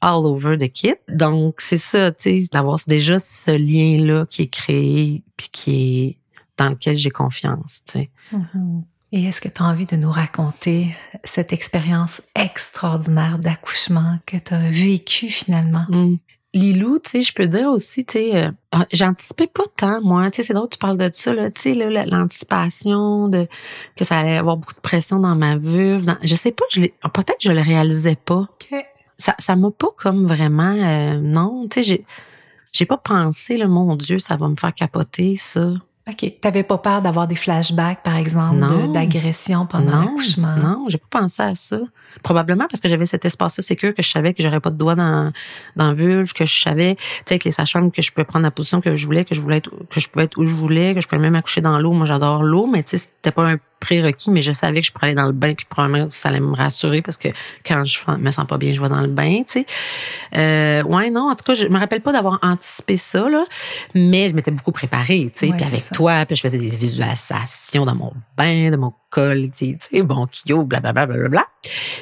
all over the kit. Donc, c'est ça, tu sais, d'avoir déjà ce lien-là qui est créé puis qui est dans lequel j'ai confiance. Tu sais. Mm-hmm. Et est-ce que tu as envie de nous raconter cette expérience extraordinaire d'accouchement que tu as vécue finalement? Mm. Lilou, tu sais, je peux dire aussi, tu sais, euh, ah, j'anticipais pas tant, moi. Tu sais, c'est drôle, tu parles de ça, là, tu sais, l'anticipation, de que ça allait avoir beaucoup de pression dans ma vulve. je sais pas, je peut-être que je le réalisais pas. Ça, ça m'a pas comme vraiment, euh, non, tu sais, j'ai, j'ai pas pensé, le mon Dieu, ça va me faire capoter, ça. OK. T'avais pas peur d'avoir des flashbacks, par exemple, d'agression pendant l'accouchement? Non, j'ai pas pensé à ça. Probablement parce que j'avais cet espace-là sécure que je savais que j'aurais pas de doigts dans, dans vulve, que je savais, tu sais, avec les sages que je pouvais prendre la position que je voulais, que je voulais être, que je pouvais être où je voulais, que je pouvais même accoucher dans l'eau. Moi, j'adore l'eau, mais tu sais, c'était pas un prérequis, mais je savais que je pourrais aller dans le bain, puis probablement ça allait me rassurer parce que quand je me sens pas bien, je vais dans le bain, tu sais. Euh, ouais, non, en tout cas, je me rappelle pas d'avoir anticipé ça, là, mais je m'étais beaucoup préparée, tu sais, puis avec toi, puis je faisais des visualisations dans mon bain, de mon col, tu sais, bon, kyo, blablabla, bla, bla,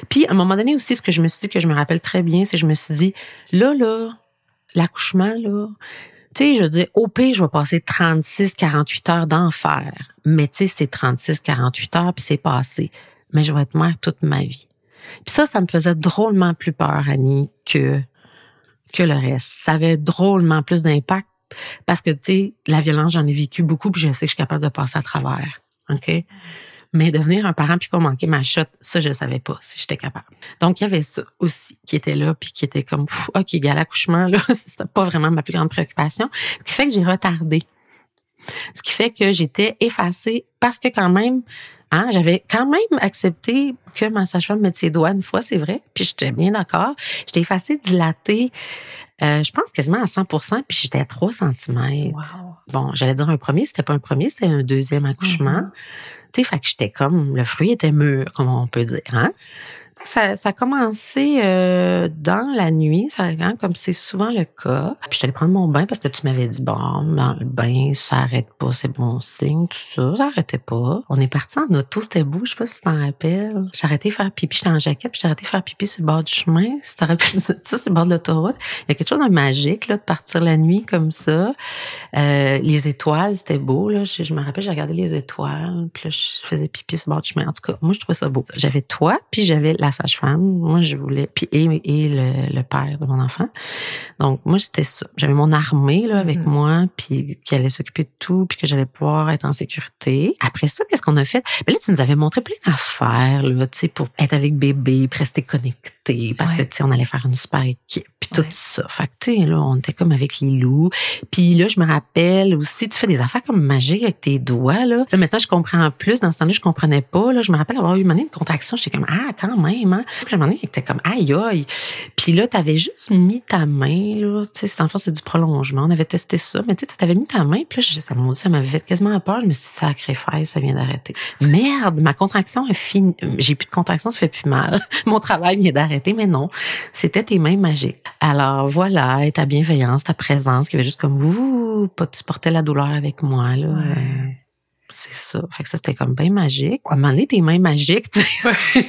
Puis à un moment donné aussi, ce que je me suis dit, que je me rappelle très bien, c'est que je me suis dit, là, là, l'accouchement, là, je dis, au pire, je vais passer 36, 48 heures d'enfer. Mais tu sais, c'est 36, 48 heures, puis c'est passé. Mais je vais être mère toute ma vie. Puis ça, ça me faisait drôlement plus peur, Annie, que, que le reste. Ça avait drôlement plus d'impact parce que, tu sais, la violence, j'en ai vécu beaucoup, puis je sais que je suis capable de passer à travers. OK? Mais devenir un parent puis pas manquer ma shot, ça, je savais pas si j'étais capable. Donc, il y avait ça aussi qui était là puis qui était comme, OK, gars, l'accouchement, là, [LAUGHS] c'était pas vraiment ma plus grande préoccupation. Ce qui fait que j'ai retardé. Ce qui fait que j'étais effacée parce que quand même, Hein, j'avais quand même accepté que ma sage-femme mette ses doigts une fois, c'est vrai. Puis j'étais bien d'accord. J'étais effacée, dilatée, euh, je pense quasiment à 100% puis j'étais à 3 cm. Bon, j'allais dire un premier, c'était pas un premier, c'était un deuxième accouchement. Mm-hmm. Tu sais, fait que j'étais comme, le fruit était mûr, comme on peut dire, hein. Ça, ça a commencé euh, dans la nuit, ça, hein, comme c'est souvent le cas. Puis je allée prendre mon bain parce que tu m'avais dit, bon, dans le bain, ça arrête pas, c'est bon signe, tout ça. Ça arrêtait pas. On est parti en auto, c'était beau, je sais pas si tu t'en rappelles. J'ai arrêté de faire pipi, j'étais en jaquette, puis j'ai de faire pipi sur le bord du chemin. Si ça, sur le bord de l'autoroute. Il y a quelque chose de magique, là, de partir la nuit comme ça. Euh, les étoiles, c'était beau, là. Je, me rappelle, j'ai regardé les étoiles, puis là, je faisais pipi sur le bord du chemin. En tout cas, moi, je trouvais ça beau. J'avais toi, puis j'avais la sage-femme. Moi, je voulais, puis et, et le, père de mon enfant. Donc, moi, c'était ça. J'avais mon armée là avec mm-hmm. moi, puis qui allait s'occuper de tout, puis que j'allais pouvoir être en sécurité. Après ça, qu'est-ce qu'on a fait? Mais ben là, tu nous avais montré plein d'affaires là, tu sais, pour être avec bébé, rester connecté, parce que tu sais, on allait faire une super équipe, puis tout ça. Fait que tu sais, là, on était comme avec les loups. Puis là, je me rappelle aussi, tu fais des affaires comme magiques avec tes doigts là. Là, maintenant, je comprends plus. Dans ce temps-là, je comprenais pas. Là, je me rappelle avoir eu une contraction. J'étais comme ah, quand même. Hein? Puis à comme aïe aïe. Puis là, tu avais juste mis ta main, là. Tu sais, en fait, c'est du prolongement. On avait testé ça. Mais tu sais, tu avais mis ta main. Puis là, ça, ça m'avait fait quasiment peur. Je me suis dit, sacrifice, ça vient d'arrêter. Merde, ma contraction est finie. J'ai plus de contraction, ça fait plus mal. [LAUGHS] Mon travail vient d'arrêter. Mais non, c'était tes mains magiques. Alors voilà, et ta bienveillance, ta présence qui avait juste comme, ouh, pas tu portais la douleur avec moi, là. C'est ça. Fait que ça, c'était comme bien magique. À un moment donné, tes mains magiques, [LAUGHS] tu sais.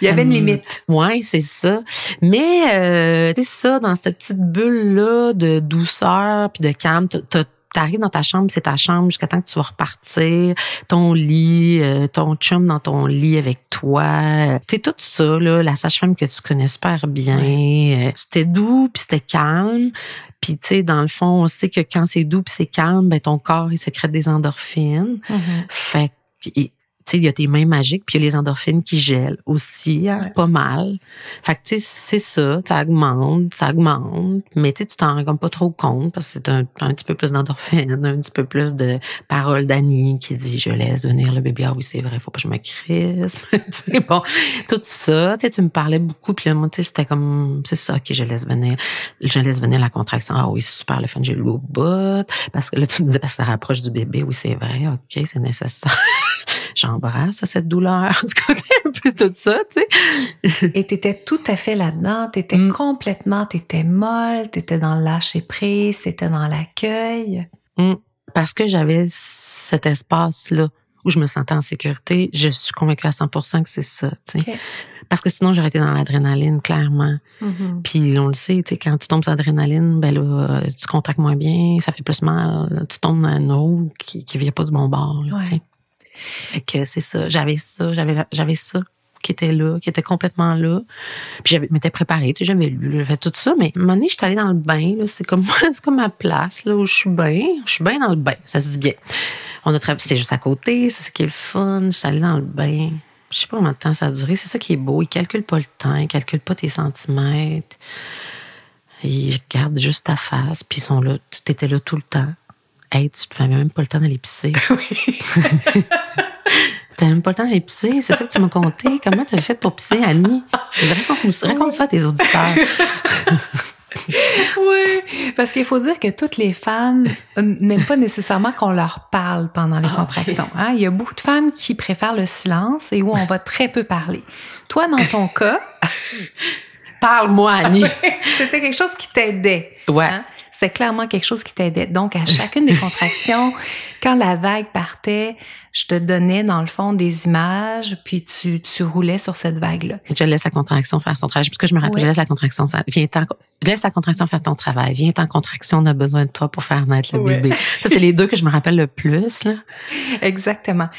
Il y avait une hum, limite. Ouais, c'est ça. Mais, euh, tu ça, dans cette petite bulle-là de douceur puis de calme, t'as t'arrives dans ta chambre, c'est ta chambre jusqu'à temps que tu vas repartir, ton lit, euh, ton chum dans ton lit avec toi. C'est tout ça, là, la sage-femme que tu connais super bien. Euh, c'était doux, puis c'était calme. Puis, tu sais, dans le fond, on sait que quand c'est doux puis c'est calme, ben, ton corps, il sécrète des endorphines. Mhm. Fait que, tu sais, il y a tes mains magiques, puis il y a les endorphines qui gèlent aussi, hein, Ouais. pas mal. Fait que, tu sais, c'est ça, ça augmente, ça augmente, mais tu sais, tu t'en rends comme pas trop compte parce que c'est un, un petit peu plus d'endorphines, [LAUGHS] un petit peu plus de paroles d'Annie qui dit « je laisse venir le bébé ». Ah oui, c'est vrai, faut pas que je me crispe. [LAUGHS] bon, tout ça, tu sais, tu me parlais beaucoup, puis là, moi, tu sais, c'était comme, c'est ça, OK, je laisse venir, je laisse venir la contraction. Ah oui, c'est super, le fun, j'ai le au bout. Parce que là, tu me disais, parce que ça rapproche du bébé. Oui, c'est vrai, OK, c'est nécessaire. [LAUGHS] J'embrasse cette douleur. [LAUGHS] Du côté un peu tout ça, tu sais. [LAUGHS] Et t'étais tout à fait là-dedans. T'étais Mm. complètement, t'étais molle, t'étais dans le lâcher prise, t'étais dans l'accueil. Parce que j'avais cet espace-là où je me sentais en sécurité, je suis convaincue à 100% que c'est ça, tu sais. Ok. Parce que sinon, j'aurais été dans l'adrénaline, clairement. Mhm. Puis on le sait, tu sais, quand tu tombes sur l'adrénaline, ben là, tu contractes moins bien, ça fait plus mal. Tu tombes dans un eau qui, qui vient pas du bon bord, là, Ouais. Que c'est ça. J'avais ça, j'avais, j'avais ça qui était là, qui était complètement là. Puis j'avais, m'étais préparée, tu sais, j'avais lu, j'avais fait tout ça. Mais à un moment je suis allée dans le bain, là. C'est comme, [LAUGHS] c'est comme ma place, là, où je suis bien. Je suis bien dans le bain. Ça se dit bien. On a travaillé, c'est juste à côté, c'est ce qui est le fun. Je suis allée dans le bain. Je sais pas combien de temps ça a duré. C'est ça qui est beau. Il calcule pas le temps, il calcule pas tes centimètres. Ils regardent juste ta face, puis ils sont là. Tu étais là tout le temps. Hey, tu n'avais même pas le temps d'aller pisser. [LAUGHS] [LAUGHS] T'as même pas le temps d'aller pisser. C'est ça que tu m'as conté? Comment t'as fait pour pisser, Annie? Raconte, raconte ça à tes auditeurs. [LAUGHS] Oui, parce qu'il faut dire que toutes les femmes n'aiment pas nécessairement qu'on leur parle pendant les Ah, contractions. hein? Il y a beaucoup de femmes qui préfèrent le silence et où on va très peu parler. Toi, dans ton cas, Parle-moi, Annie. c'était quelque chose qui t'aidait. Ouais. hein? C'était clairement quelque chose qui t'aidait. Donc, à chacune des contractions, quand la vague partait, je te donnais, dans le fond, des images, puis tu, tu roulais sur cette vague-là. Je laisse la contraction faire son travail. Parce que je me rappelle, Ouais. je laisse la contraction, ça, viens en, laisse la contraction faire ton travail. Viens en contraction, on a besoin de toi pour faire naître le Ouais. bébé. Ça, c'est les deux que je me rappelle le plus, là. Exactement.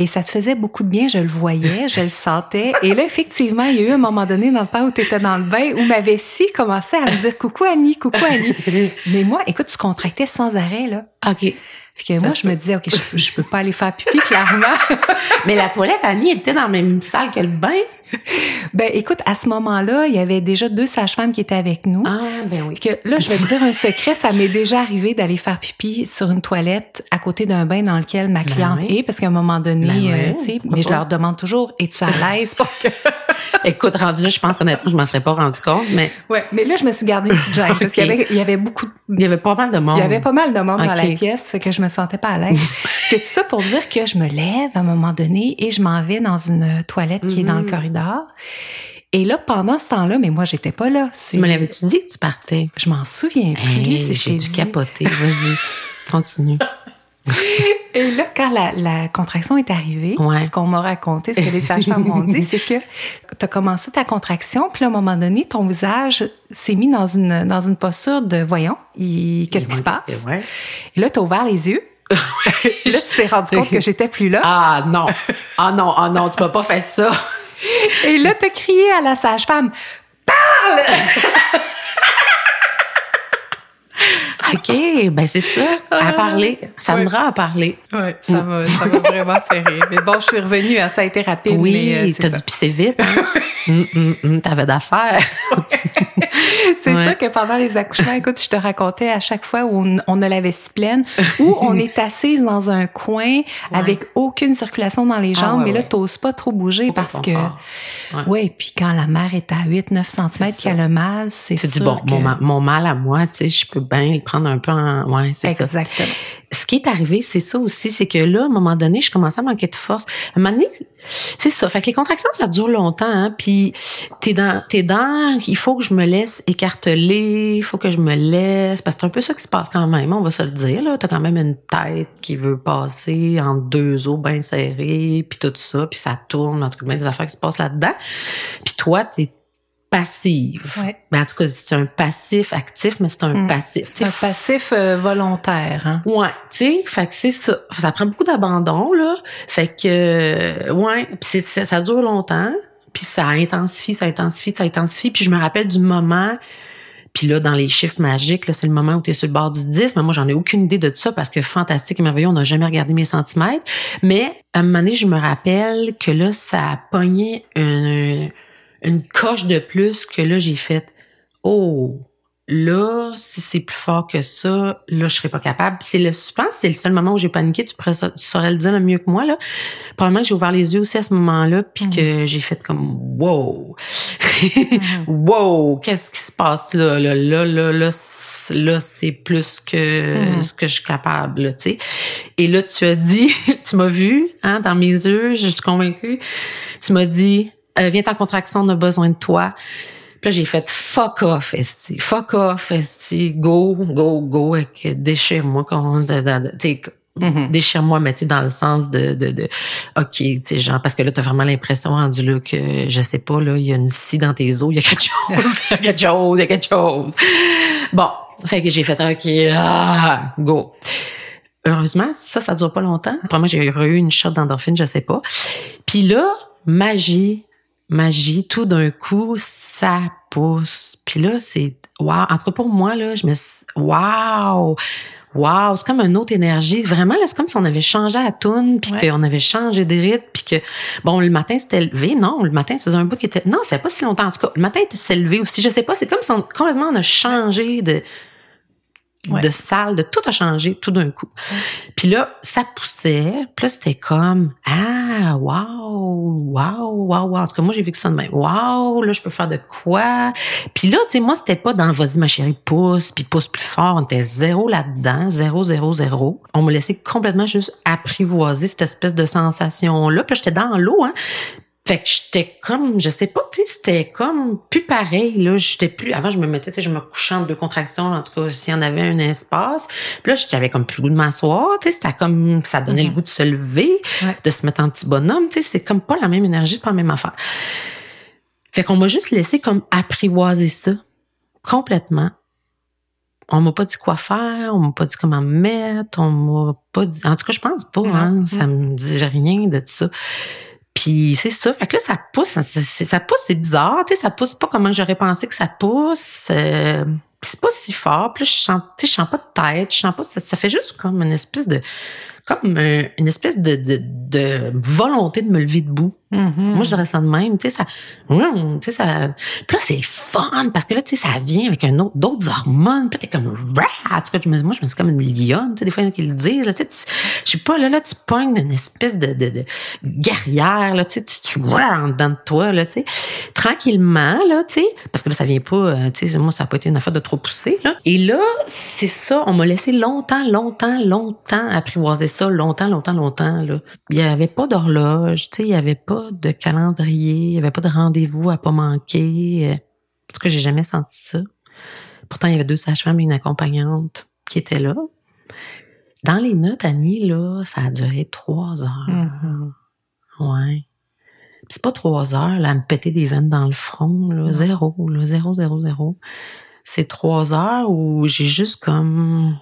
Et ça te faisait beaucoup de bien, je le voyais, [LAUGHS] je le sentais. Et là, effectivement, il y a eu un moment donné dans le temps où tu étais dans le bain où ma vessie commençait à me dire coucou Annie, coucou Annie. [LAUGHS] Mais moi, écoute, tu contractais sans arrêt, là. OK. Fait que moi, je me disais, OK, je, [LAUGHS] je peux pas aller faire pipi, clairement. [LAUGHS] Mais la toilette, Annie, était dans la même salle que le bain. Ben, écoute, à ce moment-là, il y avait déjà deux sages-femmes qui étaient avec nous. Ah, ben oui. Que là, je vais te dire un secret, ça m'est déjà arrivé d'aller faire pipi sur une toilette à côté d'un bain dans lequel ma Ben cliente oui. est, parce qu'à un moment donné, Ben oui, euh, tu sais, mais je leur demande toujours, es-tu à l'aise pour que... [LAUGHS] Écoute, rendu là, je pense qu'honnêtement, je m'en serais pas rendu compte, mais Ouais, mais là, je me suis gardée une petite gêne, parce qu'il y avait, il y avait beaucoup, de- il y avait pas mal de monde. il y avait pas mal de monde dans la pièce, que je me sentais pas à l'aise. [LAUGHS] que tout ça pour dire que je me lève à un moment donné et je m'en vais dans une toilette qui est dans le Mhm. corridor. Et là, pendant ce temps-là, mais moi, j'étais pas là. Tu me l'avais-tu dit que tu partais? Je m'en souviens plus Hey, j'ai dû capoter. Vas-y, [LAUGHS] continue. [LAUGHS] Et là, quand la, la contraction est arrivée, Ouais. ce qu'on m'a raconté, ce que les sages-femmes m'ont dit, c'est que tu as commencé ta contraction, puis là, à un moment donné, ton visage s'est mis dans une, dans une posture de voyons, qu'est-ce qui se passe? Ouais. Et là, tu as ouvert les yeux. Et [LAUGHS] là, tu t'es rendu compte que j'étais plus là. Ah non, ah non, ah non, tu m'as pas fait ça. Et là, tu as crié à la sage-femme Parle! [LAUGHS] OK, ben c'est ça, à parler. Sandra a parlé. Ouais, ça m'a ça m'a vraiment fait rire. Mais bon, je suis revenue, hein, ça a été rapide, Oui, euh, t'as ça. dû pisser vite. Hein? [LAUGHS] Hum, hum, T'avais d'affaires. C'est Ouais. ça que pendant les accouchements, écoute, je te racontais à chaque fois où on, on a la vessie pleine, où on est assise dans un coin avec aucune circulation dans les Ah, jambes, mais là, t'oses pas trop bouger parce que, ouais, puis quand la mère est à 8-9 cm qu'elle a mal, c'est C'est du bon. que... Mon mal à moi, tu sais, je peux bien le prendre un peu en. Ouais, c'est ça. Exactement. ce qui est arrivé, c'est ça aussi, c'est que là, à un moment donné, je commençais à manquer de force. À un moment donné, c'est ça. Fait que les contractions, ça dure longtemps, hein, puis t'es dans, t'es dans, il faut que je me laisse écarteler, il faut que je me laisse, parce que c'est un peu ça qui se passe quand même, on va se le dire, là. T'as quand même une tête qui veut passer entre deux os bien serrés, puis tout ça, puis ça tourne, en tout cas, bien des affaires qui se passent là-dedans. Puis toi, t'es passive. Ouais. Ben, en tout cas, c'est un passif actif, mais c'est un Mm. passif. C'est un passif euh, volontaire. Hein? Ouais, tu sais, fait que c'est ça. Ça prend beaucoup d'abandon, là. Fait que, euh, ouais, pis c'est, ça, ça dure longtemps, puis ça intensifie, ça intensifie, ça intensifie. Puis je me rappelle du moment, puis là, dans les chiffres magiques, là, c'est le moment où tu es sur le bord du 10, mais moi, j'en ai aucune idée de ça parce que fantastique et merveilleux, on n'a jamais regardé mes centimètres. Mais à un moment donné, je me rappelle que là, ça a pogné une, une coche de plus que là, j'ai fait « Oh! » Là, si c'est plus fort que ça, là, je serais pas capable. C'est le, je pense que c'est le seul moment où j'ai paniqué. Tu, pourrais, tu saurais le dire le mieux que moi, là. Probablement que j'ai ouvert les yeux aussi à ce moment-là, puis Mhm. que j'ai fait comme, wow! Mhm. [LAUGHS] wow! Qu'est-ce qui se passe là? Là, là, là, là, c'est- là, c'est plus que Mhm. ce que je suis capable, tu sais. Et là, tu as dit, [LAUGHS] tu m'as vu, hein, dans mes yeux, je suis convaincue. Tu m'as dit, euh, viens en contraction, on a besoin de toi. Puis là, j'ai fait fuck off, esti. Fuck off, esti. Go, go, go. Déchire-moi. Mhm. Déchire-moi, mais tu dans le sens de, de, de OK, tu sais, genre, parce que là, t'as vraiment l'impression rendu là que, je sais pas, là, il y a une scie dans tes os, il y a quelque chose, [LAUGHS] il y a quelque chose, il y a quelque chose. Bon, fait que j'ai fait OK, ah, go. Heureusement, ça, ça dure pas longtemps. Probablement, j'ai eu une shot d'endorphine, je sais pas. Puis là, magie, magie, tout d'un coup, ça pousse. Puis là, c'est wow. En tout cas, pour moi, là, je me suis wow. Wow, c'est comme une autre énergie. Vraiment, là, c'est comme si on avait changé à tune, puis Ouais. qu'on avait changé de rythme, puis que, bon, le matin, c'était levé. Non, le matin, ça faisait un bout qui était... Non, c'est pas si longtemps. En tout cas, le matin, il s'est levé aussi. Je sais pas, c'est comme si on, complètement on a changé de, Ouais. de salle, de tout a changé tout d'un coup. Puis là, ça poussait. Puis là, c'était comme ah, wow, wow, wow, wow. En tout cas, moi, j'ai vécu ça de même. Wow, là, je peux faire de quoi? Puis là, tu sais, moi, c'était pas dans vas-y, ma chérie, pousse, puis pousse plus fort. On était zéro là-dedans, zéro, zéro, zéro. On me laissait complètement juste apprivoiser cette espèce de sensation-là. Puis j'étais dans l'eau, hein. Fait que j'étais comme, je sais pas, tu sais, c'était comme plus pareil, là. J'étais plus, avant, je me mettais, tu sais, je me couchais en deux contractions, en tout cas, s'il y en avait un espace. Puis là, j'avais comme plus le goût de m'asseoir, tu sais, c'était comme, ça donnait Mhm. le goût de se lever, Ouais. de se mettre en petit bonhomme, tu sais, c'est comme pas la même énergie, c'est pas la même affaire. Fait qu'on m'a juste laissé comme apprivoiser ça, complètement. On m'a pas dit quoi faire, on m'a pas dit comment me mettre, on m'a pas dit, en tout cas, je pense pas, hein, ça me dit rien de tout ça. Puis c'est ça, fait que là ça pousse, ça, c'est- ça pousse, c'est bizarre, tu sais, ça pousse pas comment j'aurais pensé que ça pousse. euh, c'est pas si fort. Puis là, je sais, je sens pas de tête, je sens pas, ça fait juste comme une espèce de, comme un- une espèce de, de, de volonté de me lever debout. Mhm. Moi, je dirais ça de même, tu sais, ça, tu sais, ça, puis là, c'est fun, parce que là, tu sais, ça vient avec un autre, d'autres hormones, puis t'es comme! En tout cas, je me- moi, je me suis comme une lionne, tu sais, des fois, il y en a qui le disent, là, tu sais, je sais pas, là, là, tu pognes une espèce de, de, de guerrière, là, tu sais, tu, tu, en dedans de toi, là, tu sais, tranquillement, là, tu sais, parce que là, ça vient pas, euh, tu sais, moi, ça a pas été une affaire de trop pousser, là. Et là, c'est ça, on m'a laissé longtemps, longtemps, longtemps apprivoiser ça, longtemps, longtemps, longtemps, là. Il y avait pas d'horloge, il y avait pas de calendrier, il y avait pas de rendez-vous à pas manquer. euh. En tout cas, j'ai jamais senti ça. Pourtant, il y avait deux sages-femmes et une accompagnante qui étaient là. Dans les notes, Annie, là, ça a duré trois heures. Ouais. Puis c'est pas trois heures, là, à me péter des veines dans le front, là. Zéro, là. Zéro, zéro, zéro. C'est trois heures où j'ai juste comme,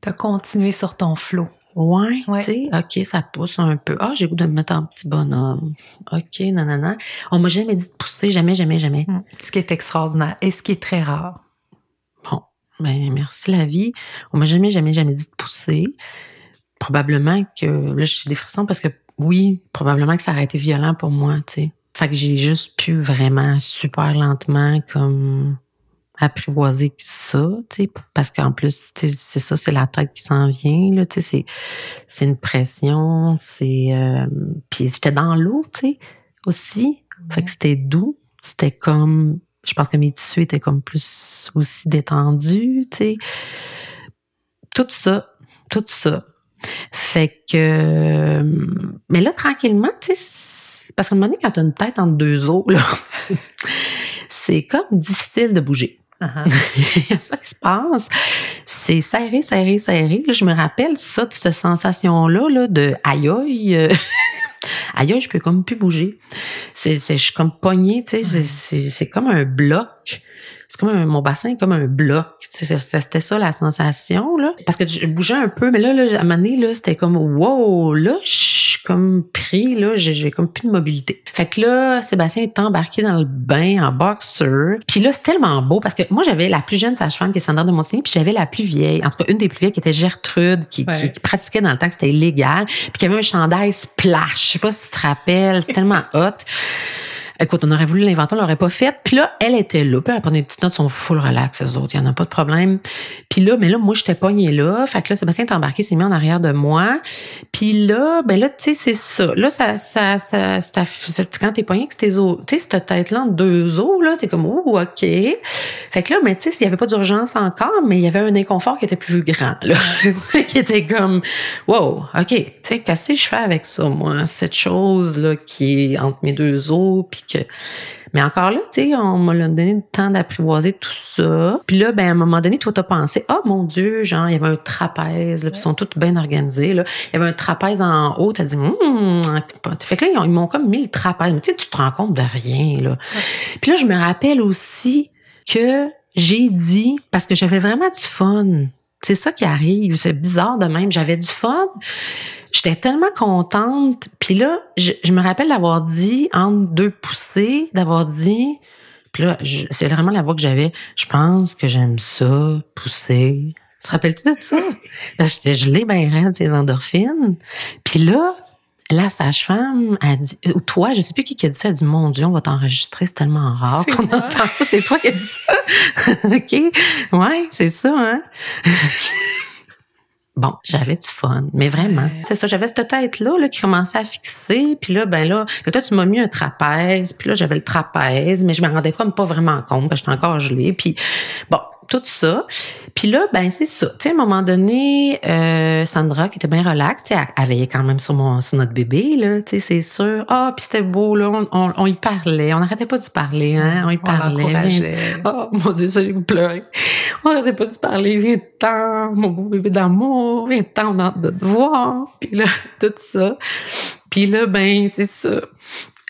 T'as continué sur ton flot. Ouais, Ouais. tu sais, OK, ça pousse un peu. Ah, j'ai goût de me mettre en petit bonhomme. OK, nanana. On m'a jamais dit de pousser, jamais, jamais, jamais. Mm. Ce qui est extraordinaire et ce qui est très rare. Bon, ben merci la vie. On m'a jamais, jamais, jamais dit de pousser. Probablement que là, j'ai des frissons parce que oui, probablement que ça aurait été violent pour moi, tu sais. Fait que j'ai juste pu vraiment super lentement comme apprivoiser ça, tu sais, parce qu'en plus, tu sais, c'est ça, c'est la tête qui s'en vient, là, tu sais, c'est, c'est une pression, c'est, euh, puis j'étais dans l'eau, tu sais, aussi, fait que c'était doux, c'était comme, je pense que mes tissus étaient comme plus aussi détendus, tu sais. Tout ça, tout ça. Fait que, mais là, tranquillement, tu sais, parce qu'à un moment donné, quand t'as une tête entre deux os, là, [LAUGHS] c'est comme difficile de bouger. [LAUGHS] A ça qui se passe. C'est serré, serré, serré. Je me rappelle ça, de cette sensation-là là, de aïe aïe. euh, [LAUGHS] aïe, je peux comme plus bouger. C'est, c'est, je suis comme poignée, tu sais, c'est, c'est comme un bloc c'est comme un, mon bassin est comme un bloc. C'était ça la sensation là. Parce que je bougeais un peu, mais là, là à un moment donné, là, c'était comme wow, là, je suis comme pris, là, j'ai comme plus de mobilité. Fait que là, Sébastien est embarqué dans le bain en boxer. Puis là, c'est tellement beau parce que moi, j'avais la plus jeune sage-femme qui est Sandra de Montigny, puis j'avais la plus vieille, en tout cas une des plus vieilles qui était Gertrude, qui, qui, pratiquait dans le temps que c'était illégal, puis qui avait un chandail splash. Je sais pas si tu te rappelles, c'est tellement hot. Écoute, on aurait voulu l'inventer, on l'aurait pas fait. Puis là, elle était là. Puis elle prenait des petites notes, sont full relax, les autres. Il y en a pas de problème. Puis là, mais là, moi, j'étais pognée là. Fait que là, Sébastien est embarqué, s'est mis en arrière de moi. Puis là, ben là, tu sais, c'est ça. Là, ça, ça, ça, quand t'es pogné que tes os, tu sais, cette tête-là en deux os, là, c'est comme, oh, OK. Fait que là, mais tu sais, il y avait pas d'urgence encore, mais il y avait un inconfort qui était plus grand, là. [LAUGHS] qui était comme, wow, OK. Tu sais, qu'est-ce que je fais avec ça, moi? Cette chose-là qui est entre mes deux os, puis mais encore là, tu sais, on m'a donné le temps d'apprivoiser tout ça. Puis là, ben, à un moment donné, toi, t'as pensé, oh mon Dieu, genre, il y avait un trapèze, là, puis ils sont tous bien organisés, là. Il y avait un trapèze en haut, t'as dit, hum, fait que là, ils m'ont comme mis le trapèze. Mais tu sais, tu te rends compte de rien, là. Puis là, je me rappelle aussi que j'ai dit, parce que j'avais vraiment du fun. C'est ça qui arrive. C'est bizarre de même. J'avais du fun. J'étais tellement contente. Puis là, je, me rappelle d'avoir dit, entre deux poussées, d'avoir dit, puis là, c'est vraiment la voix que j'avais, je pense que j'aime ça, pousser. Tu te rappelles-tu de ça? [LAUGHS] Parce que je l'ai bien raide, ces endorphines. Puis là, la sage-femme a dit, ou toi, je sais plus qui a dit ça, a dit, mon Dieu, on va t'enregistrer, c'est tellement rare qu'on entend ça. C'est toi qui as dit ça. [LAUGHS] OK? Ouais, c'est ça, hein? [LAUGHS] Bon, j'avais du fun, mais vraiment. C'est ça, j'avais cette tête-là là, qui commençait à fixer, puis là, ben là, toi, tu m'as mis un trapèze, puis là, j'avais le trapèze, mais je me rendais pas, pas vraiment compte, que j'étais encore gelée, puis bon, tout ça. Puis là, ben c'est ça. Tu sais, à un moment donné, euh, Sandra, qui était bien relaxe, tu sais, elle, veillait quand même sur, mon, sur notre bébé, là, tu sais, c'est sûr. Ah, puis c'était beau, là, on, on, y parlait. On n'arrêtait pas de se parler, hein, on y parlait. Oh, mon Dieu, ça, j'ai pleuré. On n'arrêtait pas de se parler. Viens-t'en, mon beau bébé d'amour, viens-t'en, on a de te voir. Puis là, [LAUGHS] tout ça. Puis là, ben, c'est ça.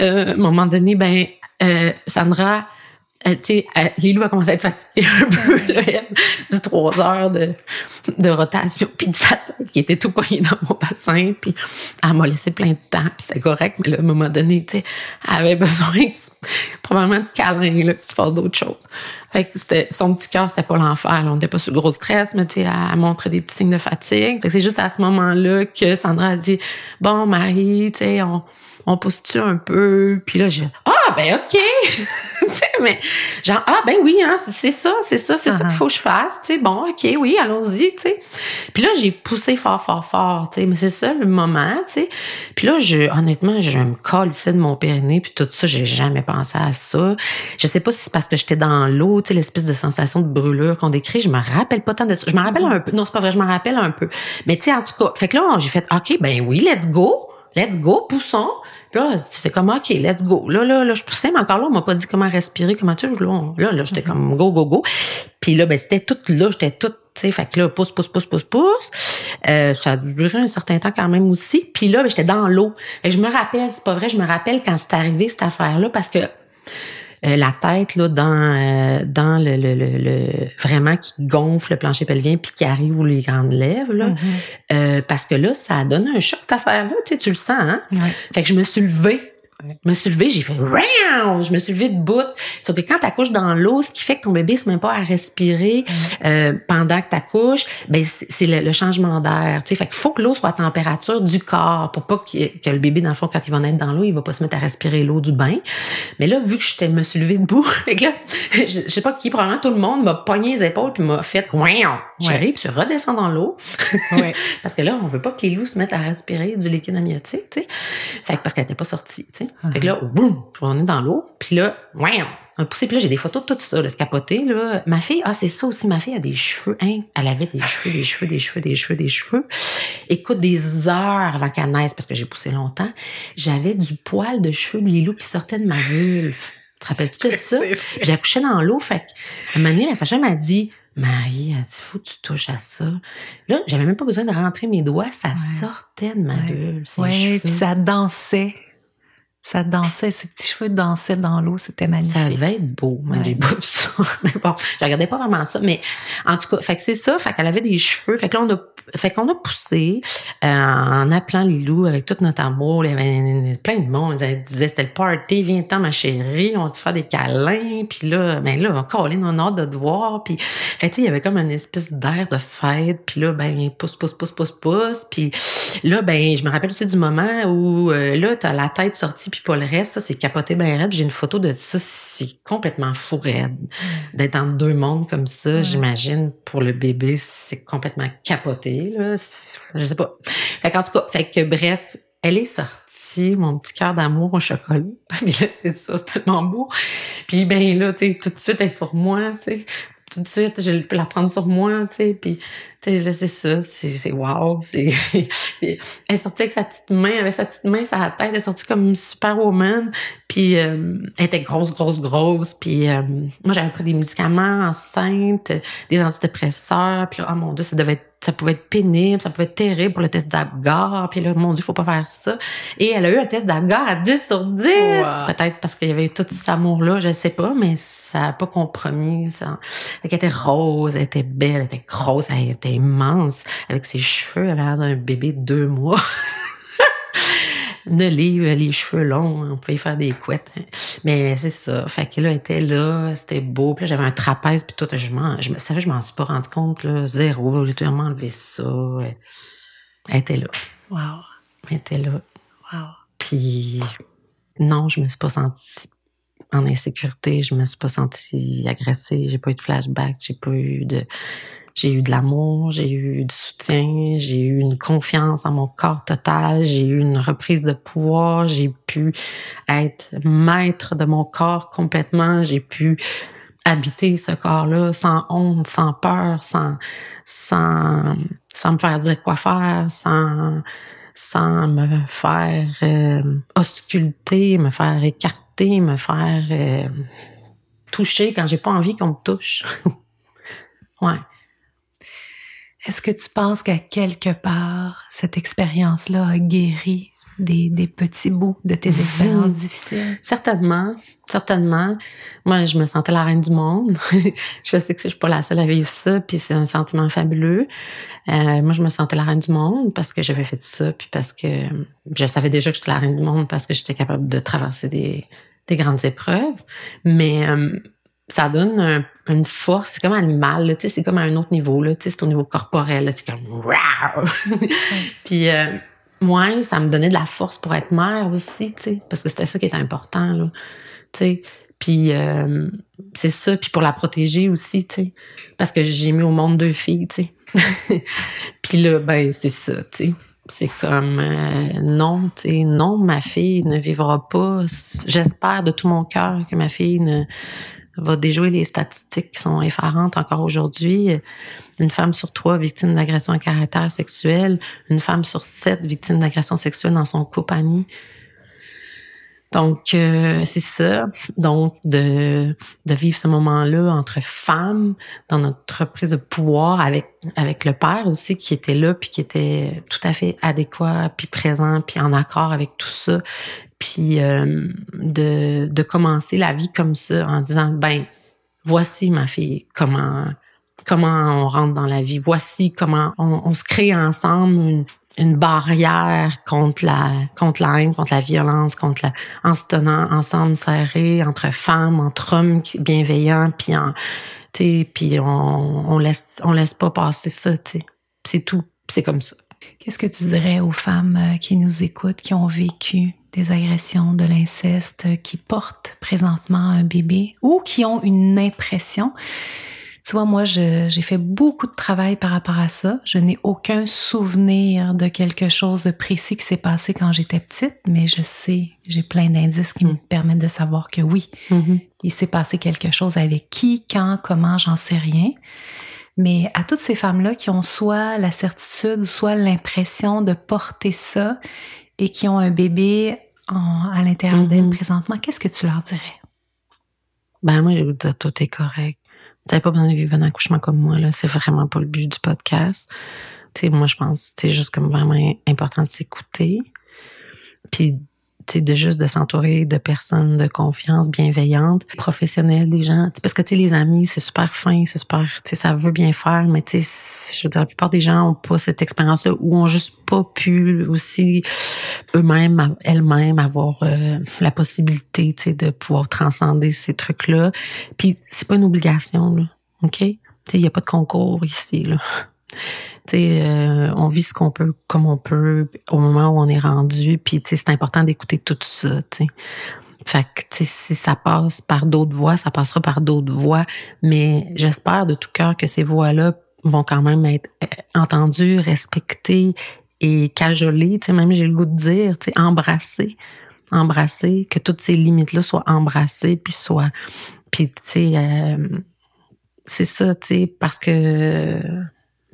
Euh, à un moment donné, ben, euh, Sandra, euh, tu sais, euh, Lilou a commencé à être fatiguée un peu, là, du trois heures de, de rotation, puis de sa tête qui était tout poigné dans mon bassin, puis elle m'a laissé plein de temps, puis c'était correct, mais là, à un moment donné, tu sais, elle avait besoin probablement de câlin, là, qu'il se passe d'autres choses. Fait que c'était, son petit cœur, c'était pas l'enfer, on n'était pas sous le gros stress, mais tu sais, elle montrait des petits signes de fatigue. Fait que c'est juste à ce moment-là que Sandra a dit, bon, Marie, tu sais, on, on pousse-tu un peu? Puis là, j'ai ah, ben OK! [LAUGHS] mais genre, ah, ben oui, hein, c'est ça, c'est ça, c'est ça qu'il uh-huh. faut que je fasse. Tu sais, bon, OK, oui, allons-y, tu sais. Puis là, j'ai poussé fort, fort, fort, tu sais, mais c'est ça le moment, tu sais. Puis là, je, honnêtement, je me colissais de mon périnée, puis tout ça, j'ai jamais pensé à ça. Je sais pas si c'est parce que j'étais dans l'eau, tu sais, l'espèce de sensation de brûlure qu'on décrit, je me rappelle pas tant de ça. Je me rappelle un peu, non, c'est pas vrai, je me rappelle un peu. Mais tu sais, en tout cas, fait que là, j'ai fait, OK, ben oui, let's go let's go, poussons. Puis là, c'est comme, OK, let's go. Là, là, là, je poussais, mais encore là, on m'a pas dit comment respirer, comment tu là, là, là j'étais mm-hmm. comme go, go, go. Puis là, ben, c'était tout là, j'étais toute, tu sais, fait que là, pousse, pousse, pousse, pousse, pousse. Euh, ça a duré un certain temps quand même aussi. Puis là, ben, j'étais dans l'eau. Et je me rappelle, c'est pas vrai, je me rappelle quand c'est arrivé cette affaire-là, parce que euh, la tête là dans euh, dans le, le, le, vraiment qui gonfle le plancher pelvien puis qui arrive où les grandes lèvres là, mm-hmm. euh, parce que là ça donne un choc cette affaire là tu sais tu le sens hein? Fait que je me suis levée je me suis levée, j'ai fait je me suis levée de bout. Sauf que quand tu accouches dans l'eau, ce qui fait que ton bébé se met pas à respirer mm. euh, pendant que tu accouches, ben c'est le, changement d'air. Tu sais, fait qu'il faut que l'eau soit à température du corps pour pas que, le bébé dans le fond quand il va naître dans l'eau, il va pas se mettre à respirer l'eau du bain. Mais là, vu que je me suis levée debout, [LAUGHS] que là, [LAUGHS] je, sais pas qui, probablement tout le monde m'a pogné les épaules puis m'a fait Chérie, puis je redescends dans l'eau. [LAUGHS] [LAUGHS] parce que là, on veut pas que les loups se mettent à respirer du liquide amniotique, tu sais. Fait que parce qu'elle était pas sortie, tu sais. Fait que là, boum, on est dans l'eau. Puis là, ouais, on poussé. Puis là, j'ai des photos de tout ça, de ce capoté, là. Ma fille, ah, c'est ça aussi, ma fille a des cheveux, hein. Elle avait des cheveux, des cheveux, des cheveux, des cheveux, des cheveux. Écoute, des heures avant qu'elle naisse, parce que j'ai poussé longtemps, j'avais du poil de cheveux de Lilou qui sortait de ma vulve. Tu te rappelles-tu de [LAUGHS] ça? J'ai accouché dans l'eau. Fait qu'à un moment donné, la sage m'a dit, Marie, elle dit, faut que tu touches à ça. Là, j'avais même pas besoin de rentrer mes doigts, ça sortait de ma vulve. Oui, puis ça dansait. Ça dansait, ses petits cheveux dansaient dans l'eau, c'était magnifique. Ça devait être beau, moi, j'ai pas vu ça. [LAUGHS] Mais bon, je regardais pas vraiment ça. Mais en tout cas, fait que c'est ça, fait qu'elle avait des cheveux. Fait que là, on a, fait qu'on a poussé euh, en appelant Lilou avec tout notre amour. Il y avait plein de monde. Elle disait, c'était le party, viens-t'en, ma chérie, on va te faire des câlins? Puis là, ben là, on collait on a de te voir. Puis, tu sais, il y avait comme une espèce d'air de fête. Puis là, ben, pousse, pousse, pousse, pousse, pousse. Puis là, ben, je me rappelle aussi du moment où, euh, là, t'as la tête sortie puis pas le reste, ça, c'est capoté ben raide. J'ai une photo de ça, c'est complètement fou raide. D'être en deux mondes comme ça, j'imagine, pour le bébé, c'est complètement capoté, là. Je sais pas. Fait qu'en tout cas, fait que bref, elle est sortie mon petit cœur d'amour au chocolat. [LAUGHS] Mais là, c'est ça, c'est tellement beau. Puis ben là, tu sais, tout de suite, elle est sur moi, tu sais. Tout de suite, je peux la prendre sur moi, tu sais. Puis là, c'est ça, c'est wow. [LAUGHS] C'est... elle est sortie avec sa petite main, avec sa petite main la tête, elle est sortie comme une superwoman. Puis euh, elle était grosse, grosse, grosse. Puis euh, moi, j'avais pris des médicaments enceinte, des antidépresseurs. Puis là, oh mon Dieu, ça devait être, ça pouvait être pénible, ça pouvait être terrible pour le test d'Apgar. Puis là, mon Dieu, faut pas faire ça. Et elle a eu un test d'Apgar à 10 sur 10. Peut-être parce qu'il y avait eu tout cet amour-là, je sais pas, mais ça n'a pas compromis. Ça. Elle était rose, elle était belle, elle était grosse, elle était immense, avec ses cheveux, elle a l'air d'un bébé de deux mois. [LAUGHS] de livre, les cheveux longs, on pouvait faire des couettes. Hein. Mais c'est ça. Fait que là, elle était là, c'était beau. Puis j'avais un trapèze, puis tout. Je m'en, je, ça, je m'en suis pas rendu compte, là. Zéro. J'ai vraiment enlevé ça. Elle était là. Wow. Elle était là. Wow. Puis non, je me suis pas sentie en insécurité, je me suis pas sentie agressée, j'ai pas eu de flashback, j'ai pas eu de j'ai eu de l'amour, j'ai eu du soutien, j'ai eu une confiance en mon corps total, j'ai eu une reprise de pouvoir, j'ai pu être maître de mon corps complètement, j'ai pu habiter ce corps-là sans honte, sans peur, sans, sans, sans me faire dire quoi faire, sans, sans me faire euh, ausculter, me faire écarter, me faire euh, toucher quand j'ai pas envie qu'on me touche. [LAUGHS] ouais. Est-ce que tu penses qu'à quelque part, cette expérience-là a guéri des, des, petits bouts de tes expériences difficiles? Certainement, certainement. Moi, je me sentais la reine du monde. [LAUGHS] je sais que je suis pas la seule à vivre ça, puis c'est un sentiment fabuleux. Euh, moi, je me sentais la reine du monde parce que j'avais fait ça, puis parce que je savais déjà que j'étais la reine du monde parce que j'étais capable de traverser des, des grandes épreuves. Mais euh, ça donne une force, c'est comme animal, tu sais, c'est comme à un autre niveau, là, tu sais, c'est au niveau corporel, là, c'est comme [LAUGHS] Puis euh, moi, ça me donnait de la force pour être mère aussi, tu sais, parce que c'était ça qui était important, là, tu sais. Puis euh, c'est ça, puis pour la protéger aussi, tu sais, parce que j'ai mis au monde deux filles, tu sais. [LAUGHS] puis là, ben c'est ça, tu sais. C'est comme euh, non, tu sais, non, ma fille ne vivra pas. J'espère de tout mon cœur que ma fille ne va déjouer les statistiques qui sont effarantes encore aujourd'hui. Une femme sur trois victime d'agression à caractère sexuel, une femme sur sept victime d'agression sexuelle dans son compagnie. Donc, euh, c'est ça. Donc, de, de vivre ce moment-là entre femmes, dans notre prise de pouvoir, avec, avec le père aussi qui était là, puis qui était tout à fait adéquat, puis présent, puis en accord avec tout ça puis euh, de, commencer la vie comme ça en disant ben voici ma fille comment on rentre dans la vie. Voici comment on, se crée ensemble une, barrière contre la haine contre la violence contre la en se tenant ensemble serrés entre femmes entre hommes bienveillants puis en on, on laisse on laisse pas passer ça c'est tout. C'est comme ça. Qu'est-ce que tu dirais aux femmes euh, qui nous écoutent, qui ont vécu des agressions, de l'inceste, qui portent présentement un bébé ou qui ont une impression. Tu vois, moi, j'ai fait beaucoup de travail par rapport à ça. Je n'ai aucun souvenir de quelque chose de précis qui s'est passé quand j'étais petite, mais je sais, j'ai plein d'indices qui me mm. permettent de savoir que oui, mm-hmm. il s'est passé quelque chose avec qui, quand, comment, j'en sais rien. Mais à toutes ces femmes-là qui ont soit la certitude, soit l'impression de porter ça et qui ont un bébé à l'intérieur d'elle mm-hmm. présentement, qu'est-ce que tu leur dirais? Ben, moi, je vous dire, tout est correct. Vous n'avez pas besoin de vivre un accouchement comme moi, là. C'est vraiment pas le but du podcast. Tu sais, moi, je pense, c'est juste comme vraiment important de s'écouter. Puis de juste de s'entourer de personnes de confiance, bienveillantes, professionnelles, des gens. Parce que, tu les amis, c'est super fin, c'est super, tu ça veut bien faire, mais tu je veux dire, la plupart des gens ont pas cette expérience-là ou ont juste pas pu aussi eux-mêmes, elles-mêmes avoir euh, la possibilité, tu de pouvoir transcender ces trucs-là. Puis, c'est pas une obligation, là. OK? Tu il y a pas de concours ici, là. Euh, on vit ce qu'on peut comme on peut au moment où on est rendu. Puis c'est important d'écouter tout ça. T'sais. Fait que si ça passe par d'autres voies, ça passera par d'autres voies. Mais j'espère de tout cœur que ces voies-là vont quand même être euh, entendues, respectées et cajolées. Même j'ai le goût de dire, embrassées. Embrasser, que toutes ces limites-là soient embrassées, puis soient. Puis, tu euh, c'est ça, tu sais, parce que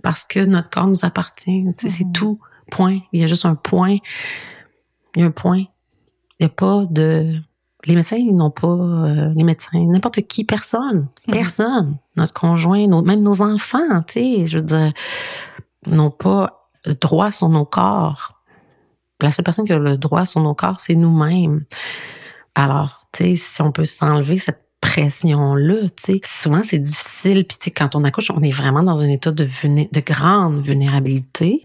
parce que notre corps nous appartient. C'est mhm. tout. Point. Il y a juste un point. Il y a un point. Il n'y a pas de. Les médecins, ils n'ont pas. Euh, les médecins, n'importe qui, personne. Mhm. Personne. Notre conjoint, même nos enfants, tu sais, je veux dire, n'ont pas droit sur nos corps. La seule personne qui a le droit sur nos corps, c'est nous-mêmes. Alors, tu sais, si on peut s'enlever cette pression-là, tu sais. Souvent, c'est difficile. Puis, tu sais, quand on accouche, on est vraiment dans un état de, de grande vulnérabilité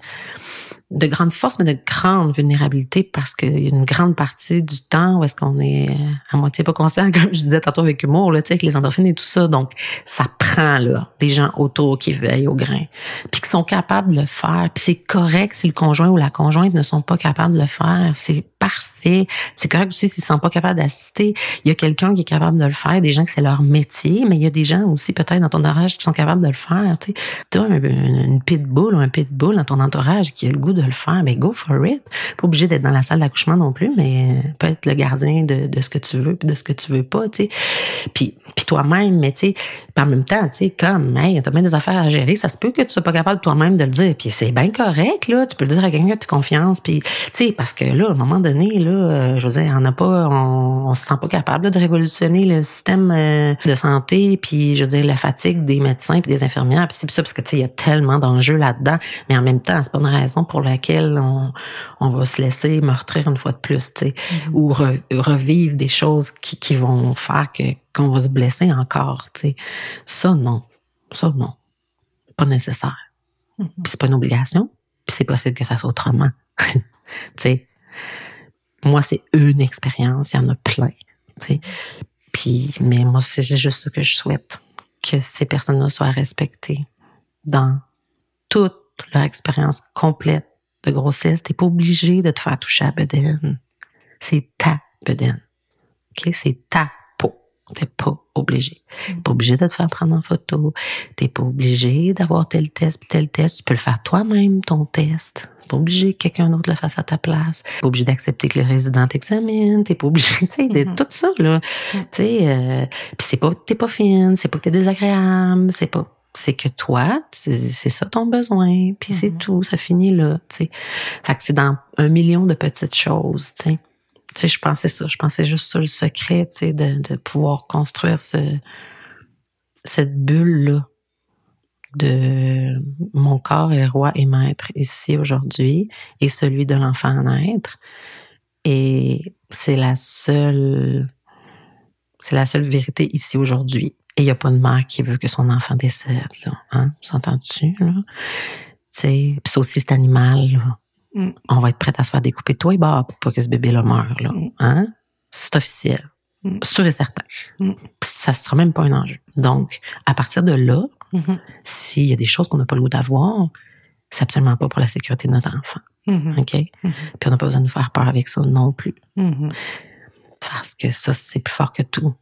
de grande force, mais de grande vulnérabilité parce qu'il y a une grande partie du temps où est-ce qu'on est à moitié pas conscient, [LAUGHS] comme je disais tantôt avec humour, là, avec les endorphines et tout ça. Donc, ça prend, là, des gens autour qui veillent au grain, puis qui sont capables de le faire. Puis c'est correct si le conjoint ou la conjointe ne sont pas capables de le faire. C'est parfait. C'est correct aussi s'ils sont pas capables d'assister. Il y a quelqu'un qui est capable de le faire, des gens que c'est leur métier, mais il y a des gens aussi peut-être dans ton entourage qui sont capables de le faire. Tu as une, pitbull ou un pitbull dans ton entourage qui a le goût de le faire, ben go for it. Pas obligé d'être dans la salle d'accouchement non plus, mais peut être le gardien de, de ce que tu veux puis de ce que tu veux pas, tu sais. Puis, puis toi-même, mais tu sais, en même temps, tu sais, comme, hey, t'as bien des affaires à gérer, ça se peut que tu sois pas capable toi-même de le dire. Puis c'est bien correct, là. Tu peux le dire à quelqu'un que tu confiance. Puis, tu sais, parce que là, un moment donné, là, euh, je veux dire, on n'a pas, on, on, se sent pas capable de révolutionner le système euh, de santé. Puis, je veux dire, la fatigue des médecins puis des infirmières. Puis c'est ça, parce que tu sais, il y a tellement d'enjeux là-dedans. Mais en même temps, c'est pas une raison pour laquelle on, on va se laisser meurtrir une fois de plus, tu sais, mm-hmm. ou revivre des choses qui, qui vont faire que qu'on va se blesser encore, tu sais. Ça, non. Ça, non. Pas nécessaire. Mm-hmm. Puis c'est pas une obligation, puis c'est possible que ça soit autrement. [LAUGHS] tu sais. Moi, c'est une expérience, il y en a plein, tu sais. Puis, mais moi, c'est juste ce que je souhaite, que ces personnes-là soient respectées dans toute leur expérience complète de grossesse. T'es pas obligé de te faire toucher à bedaine. C'est ta bedaine. OK? C'est ta. T'es pas obligé. T'es pas obligé de te faire prendre en photo. T'es pas obligé d'avoir tel test, tel test. Tu peux le faire toi-même, ton test. T'es pas obligé que quelqu'un d'autre le fasse à ta place. T'es pas obligé d'accepter que le résident t'examine. T'es pas obligé, tu sais, de mm-hmm. tout ça, là. Tu sais, euh, pis c'est pas, t'es pas fine, c'est pas que t'es désagréable, c'est pas, c'est que toi, c'est ça ton besoin, puis c'est mm-hmm. tout, ça finit là, tu sais. Fait que c'est dans un million de petites choses, tu sais. Tu sais, je pensais ça, je pensais juste sur le secret, tu sais, de, pouvoir construire ce, cette bulle-là de mon corps est roi et maître ici aujourd'hui et celui de l'enfant à naître. Et c'est la seule, c'est la seule vérité ici aujourd'hui. Et il n'y a pas de mère qui veut que son enfant décède, là. Hein? S'entends-tu, là? C'est, puis aussi cet animal, là. Mm. On va être prête à se faire découper toi et bah pour pas que ce bébé-là meure, là. Mm. Hein? C'est officiel. Mm. Sûr et certain. Ça ne sera même pas un enjeu. Donc, à partir de là, mm-hmm. s'il y a des choses qu'on n'a pas le goût d'avoir, c'est absolument pas pour la sécurité de notre enfant. Mm-hmm. OK? Mm-hmm. Puis on n'a pas besoin de nous faire peur avec ça non plus. Parce que ça, c'est plus fort que tout.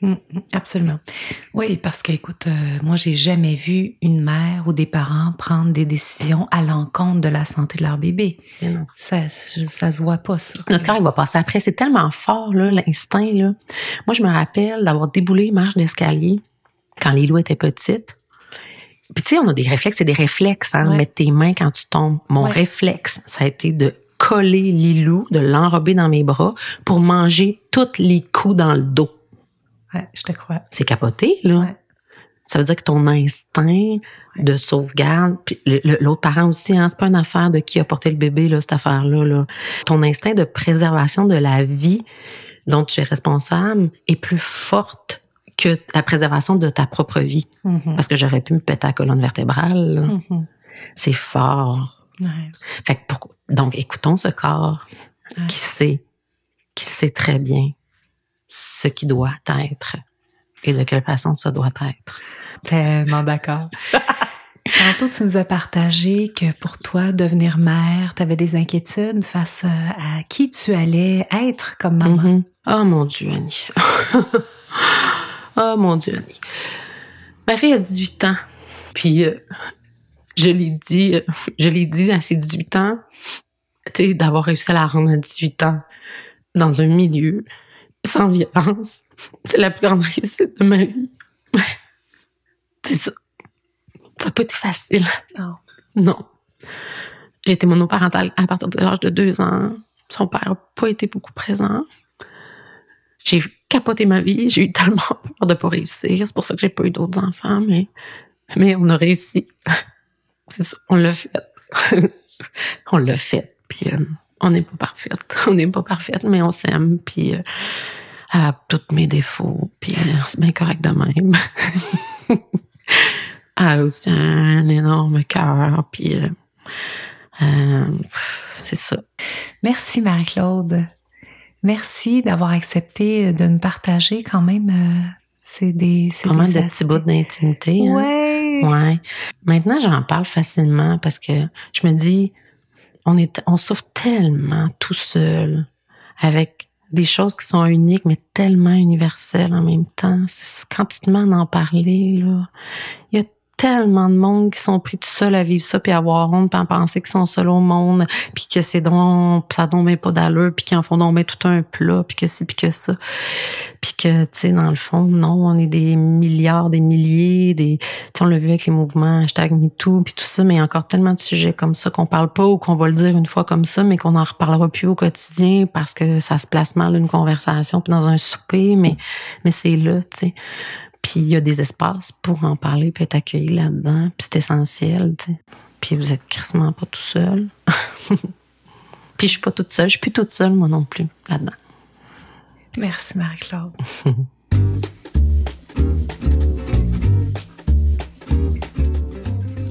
Mm, mm, absolument. Oui, parce que, écoute, euh, moi, j'ai jamais vu une mère ou des parents prendre des décisions à l'encontre de la santé de leur bébé. Ça, ça se voit pas, ça. Notre cœur, il va passer après. C'est tellement fort, là, l'instinct, là. Moi, je me rappelle d'avoir déboulé une marche d'escalier quand Lilou était petite. Puis, tu sais, on a des réflexes, c'est des réflexes, hein, mettre tes mains quand tu tombes. Mon réflexe, ça a été de coller Lilou, de l'enrober dans mes bras pour manger tous les coups dans le dos. Ouais, je te crois. C'est capoté, là. Ça veut dire que ton instinct de sauvegarde, puis l'autre parent aussi, hein, c'est pas une affaire de qui a porté le bébé, là, cette affaire-là. Là. Ton instinct de préservation de la vie dont tu es responsable est plus forte que la préservation de ta propre vie. Mm-hmm. Parce que j'aurais pu me péter la colonne vertébrale. Mhm. C'est fort. Ouais. Fait que pour- donc, écoutons ce corps Ouais. qui sait, qui sait très bien ce qui doit être et de quelle façon ça doit être. Tellement d'accord. [LAUGHS] Tantôt, tu nous as partagé que pour toi, devenir mère, tu avais des inquiétudes face euh, à qui tu allais être comme maman. Mhm. Oh mon Dieu, Annie. [LAUGHS] oh mon Dieu, Annie. Ma fille a 18 ans. Puis, euh, je l'ai dit, euh, je l'ai dit à ses 18 ans, tu sais, d'avoir réussi à la rendre à 18 ans dans un milieu sans violence. C'est la plus grande réussite de ma vie. [LAUGHS] C'est ça. Ça n'a pas été facile. Non. Non. J'ai été monoparentale à partir de l'âge de deux ans. Son père n'a pas été beaucoup présent. J'ai capoté ma vie. J'ai eu tellement [LAUGHS] peur de pas réussir. C'est pour ça que j'ai pas eu d'autres enfants, mais, mais on a réussi. [LAUGHS] C'est ça. On l'a fait. on l'a fait. Puis euh, on n'est pas parfaite. [LAUGHS] On n'est pas parfaite, mais on s'aime. Puis euh, à tous mes défauts. Puis euh, c'est bien correct de même. [LAUGHS] Elle a aussi un énorme cœur. Puis euh, euh, c'est ça. Merci Marie-Claude. Merci d'avoir accepté de nous partager quand même. c'est des, c'est des petits bouts d'intimité. hein. Ouais. Ouais. Maintenant, j'en parle facilement parce que je me dis, on est, on souffre tellement tout seul avec des choses qui sont uniques, mais tellement universelles en même temps. Quand tu te demandes d'en parler, là, il y a tellement de monde qui sont pris tout seuls à vivre ça, puis à avoir honte, puis à penser qu'ils sont seuls au monde, puis que c'est donc, ça donc pas d'allure, puis qu'ils en font donc tout un plat, puis que ci, puis que ça. Puis que, tu sais, dans le fond, non, on est des milliards, des milliers, des... Tu sais, on l'a vu avec les mouvements hashtag MeToo, puis tout ça, mais il y a encore tellement de sujets comme ça qu'on parle pas ou qu'on va le dire une fois comme ça, mais qu'on en reparlera plus au quotidien parce que ça se place mal une conversation, puis dans un souper, mais, mais c'est là, tu sais. Puis il y a des espaces pour en parler, puis être accueilli là-dedans, puis c'est essentiel, tu sais. Puis vous êtes crissement pas tout seul. [LAUGHS] puis je suis pas toute seule, je suis plus toute seule, moi non plus, là-dedans. Merci Marie-Claude. [LAUGHS]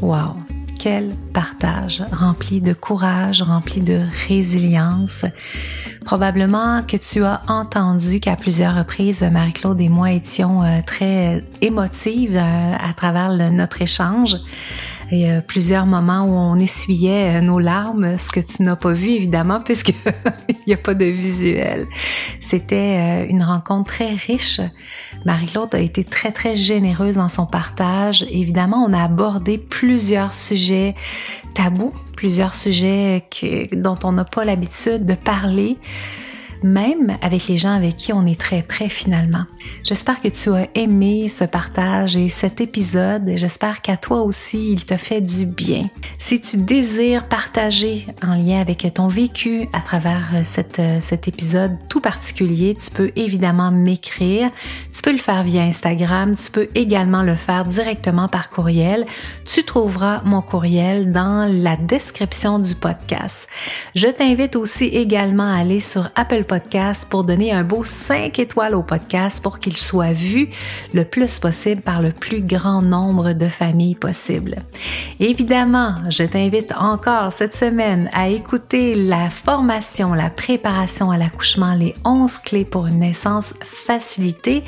Wow, quel partage rempli de courage, rempli de résilience. Probablement que tu as entendu qu'à plusieurs reprises, Marie-Claude et moi étions euh, très émotives euh, à travers notre échange. Il y a plusieurs moments où on essuyait euh, nos larmes, ce que tu n'as pas vu évidemment [LAUGHS] puisque il n'y a pas de visuel. C'était une rencontre très riche. Marie-Claude a été très très généreuse dans son partage. Évidemment, on a abordé plusieurs sujets tabous, plusieurs sujets dont on n'a pas l'habitude de parler même avec les gens avec qui on est très près finalement. J'espère que tu as aimé ce partage et cet épisode. J'espère qu'à toi aussi, il te fait du bien. Si tu désires partager en lien avec ton vécu à travers cette, cet épisode tout particulier, tu peux évidemment m'écrire. Tu peux le faire via Instagram. Tu peux également le faire directement par courriel. Tu trouveras mon courriel dans la description du podcast. Je t'invite aussi également à aller sur Apple Podcast pour donner un beau 5 étoiles au podcast pour qu'il soit vu le plus possible par le plus grand nombre de familles possible. Évidemment, je t'invite encore cette semaine à écouter la formation, la préparation à l'accouchement, les 11 clés pour une naissance facilitée,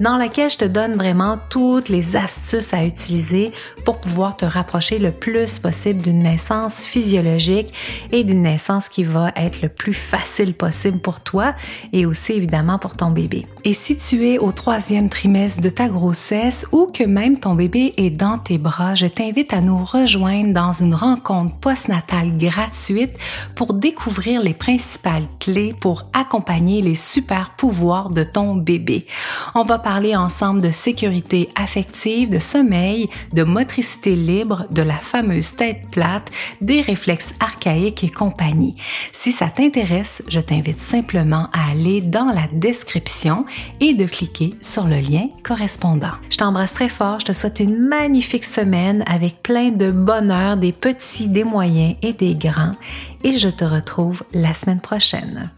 dans laquelle je te donne vraiment toutes les astuces à utiliser pour pouvoir te rapprocher le plus possible d'une naissance physiologique et d'une naissance qui va être le plus facile possible pour toi et aussi évidemment pour ton bébé. Et si tu es au troisième trimestre de ta grossesse ou que même ton bébé est dans tes bras, je t'invite à nous rejoindre dans une rencontre postnatale gratuite pour découvrir les principales clés pour accompagner les super pouvoirs de ton bébé. On va parler ensemble de sécurité affective, de sommeil, de motricité libre, de la fameuse tête plate, des réflexes archaïques et compagnie. Si ça t'intéresse, je t'invite simplement à aller dans la description et de cliquer sur le lien correspondant. Je t'embrasse très fort, je te souhaite une magnifique semaine avec plein de bonheur, des petits, des moyens et des grands, et je te retrouve la semaine prochaine.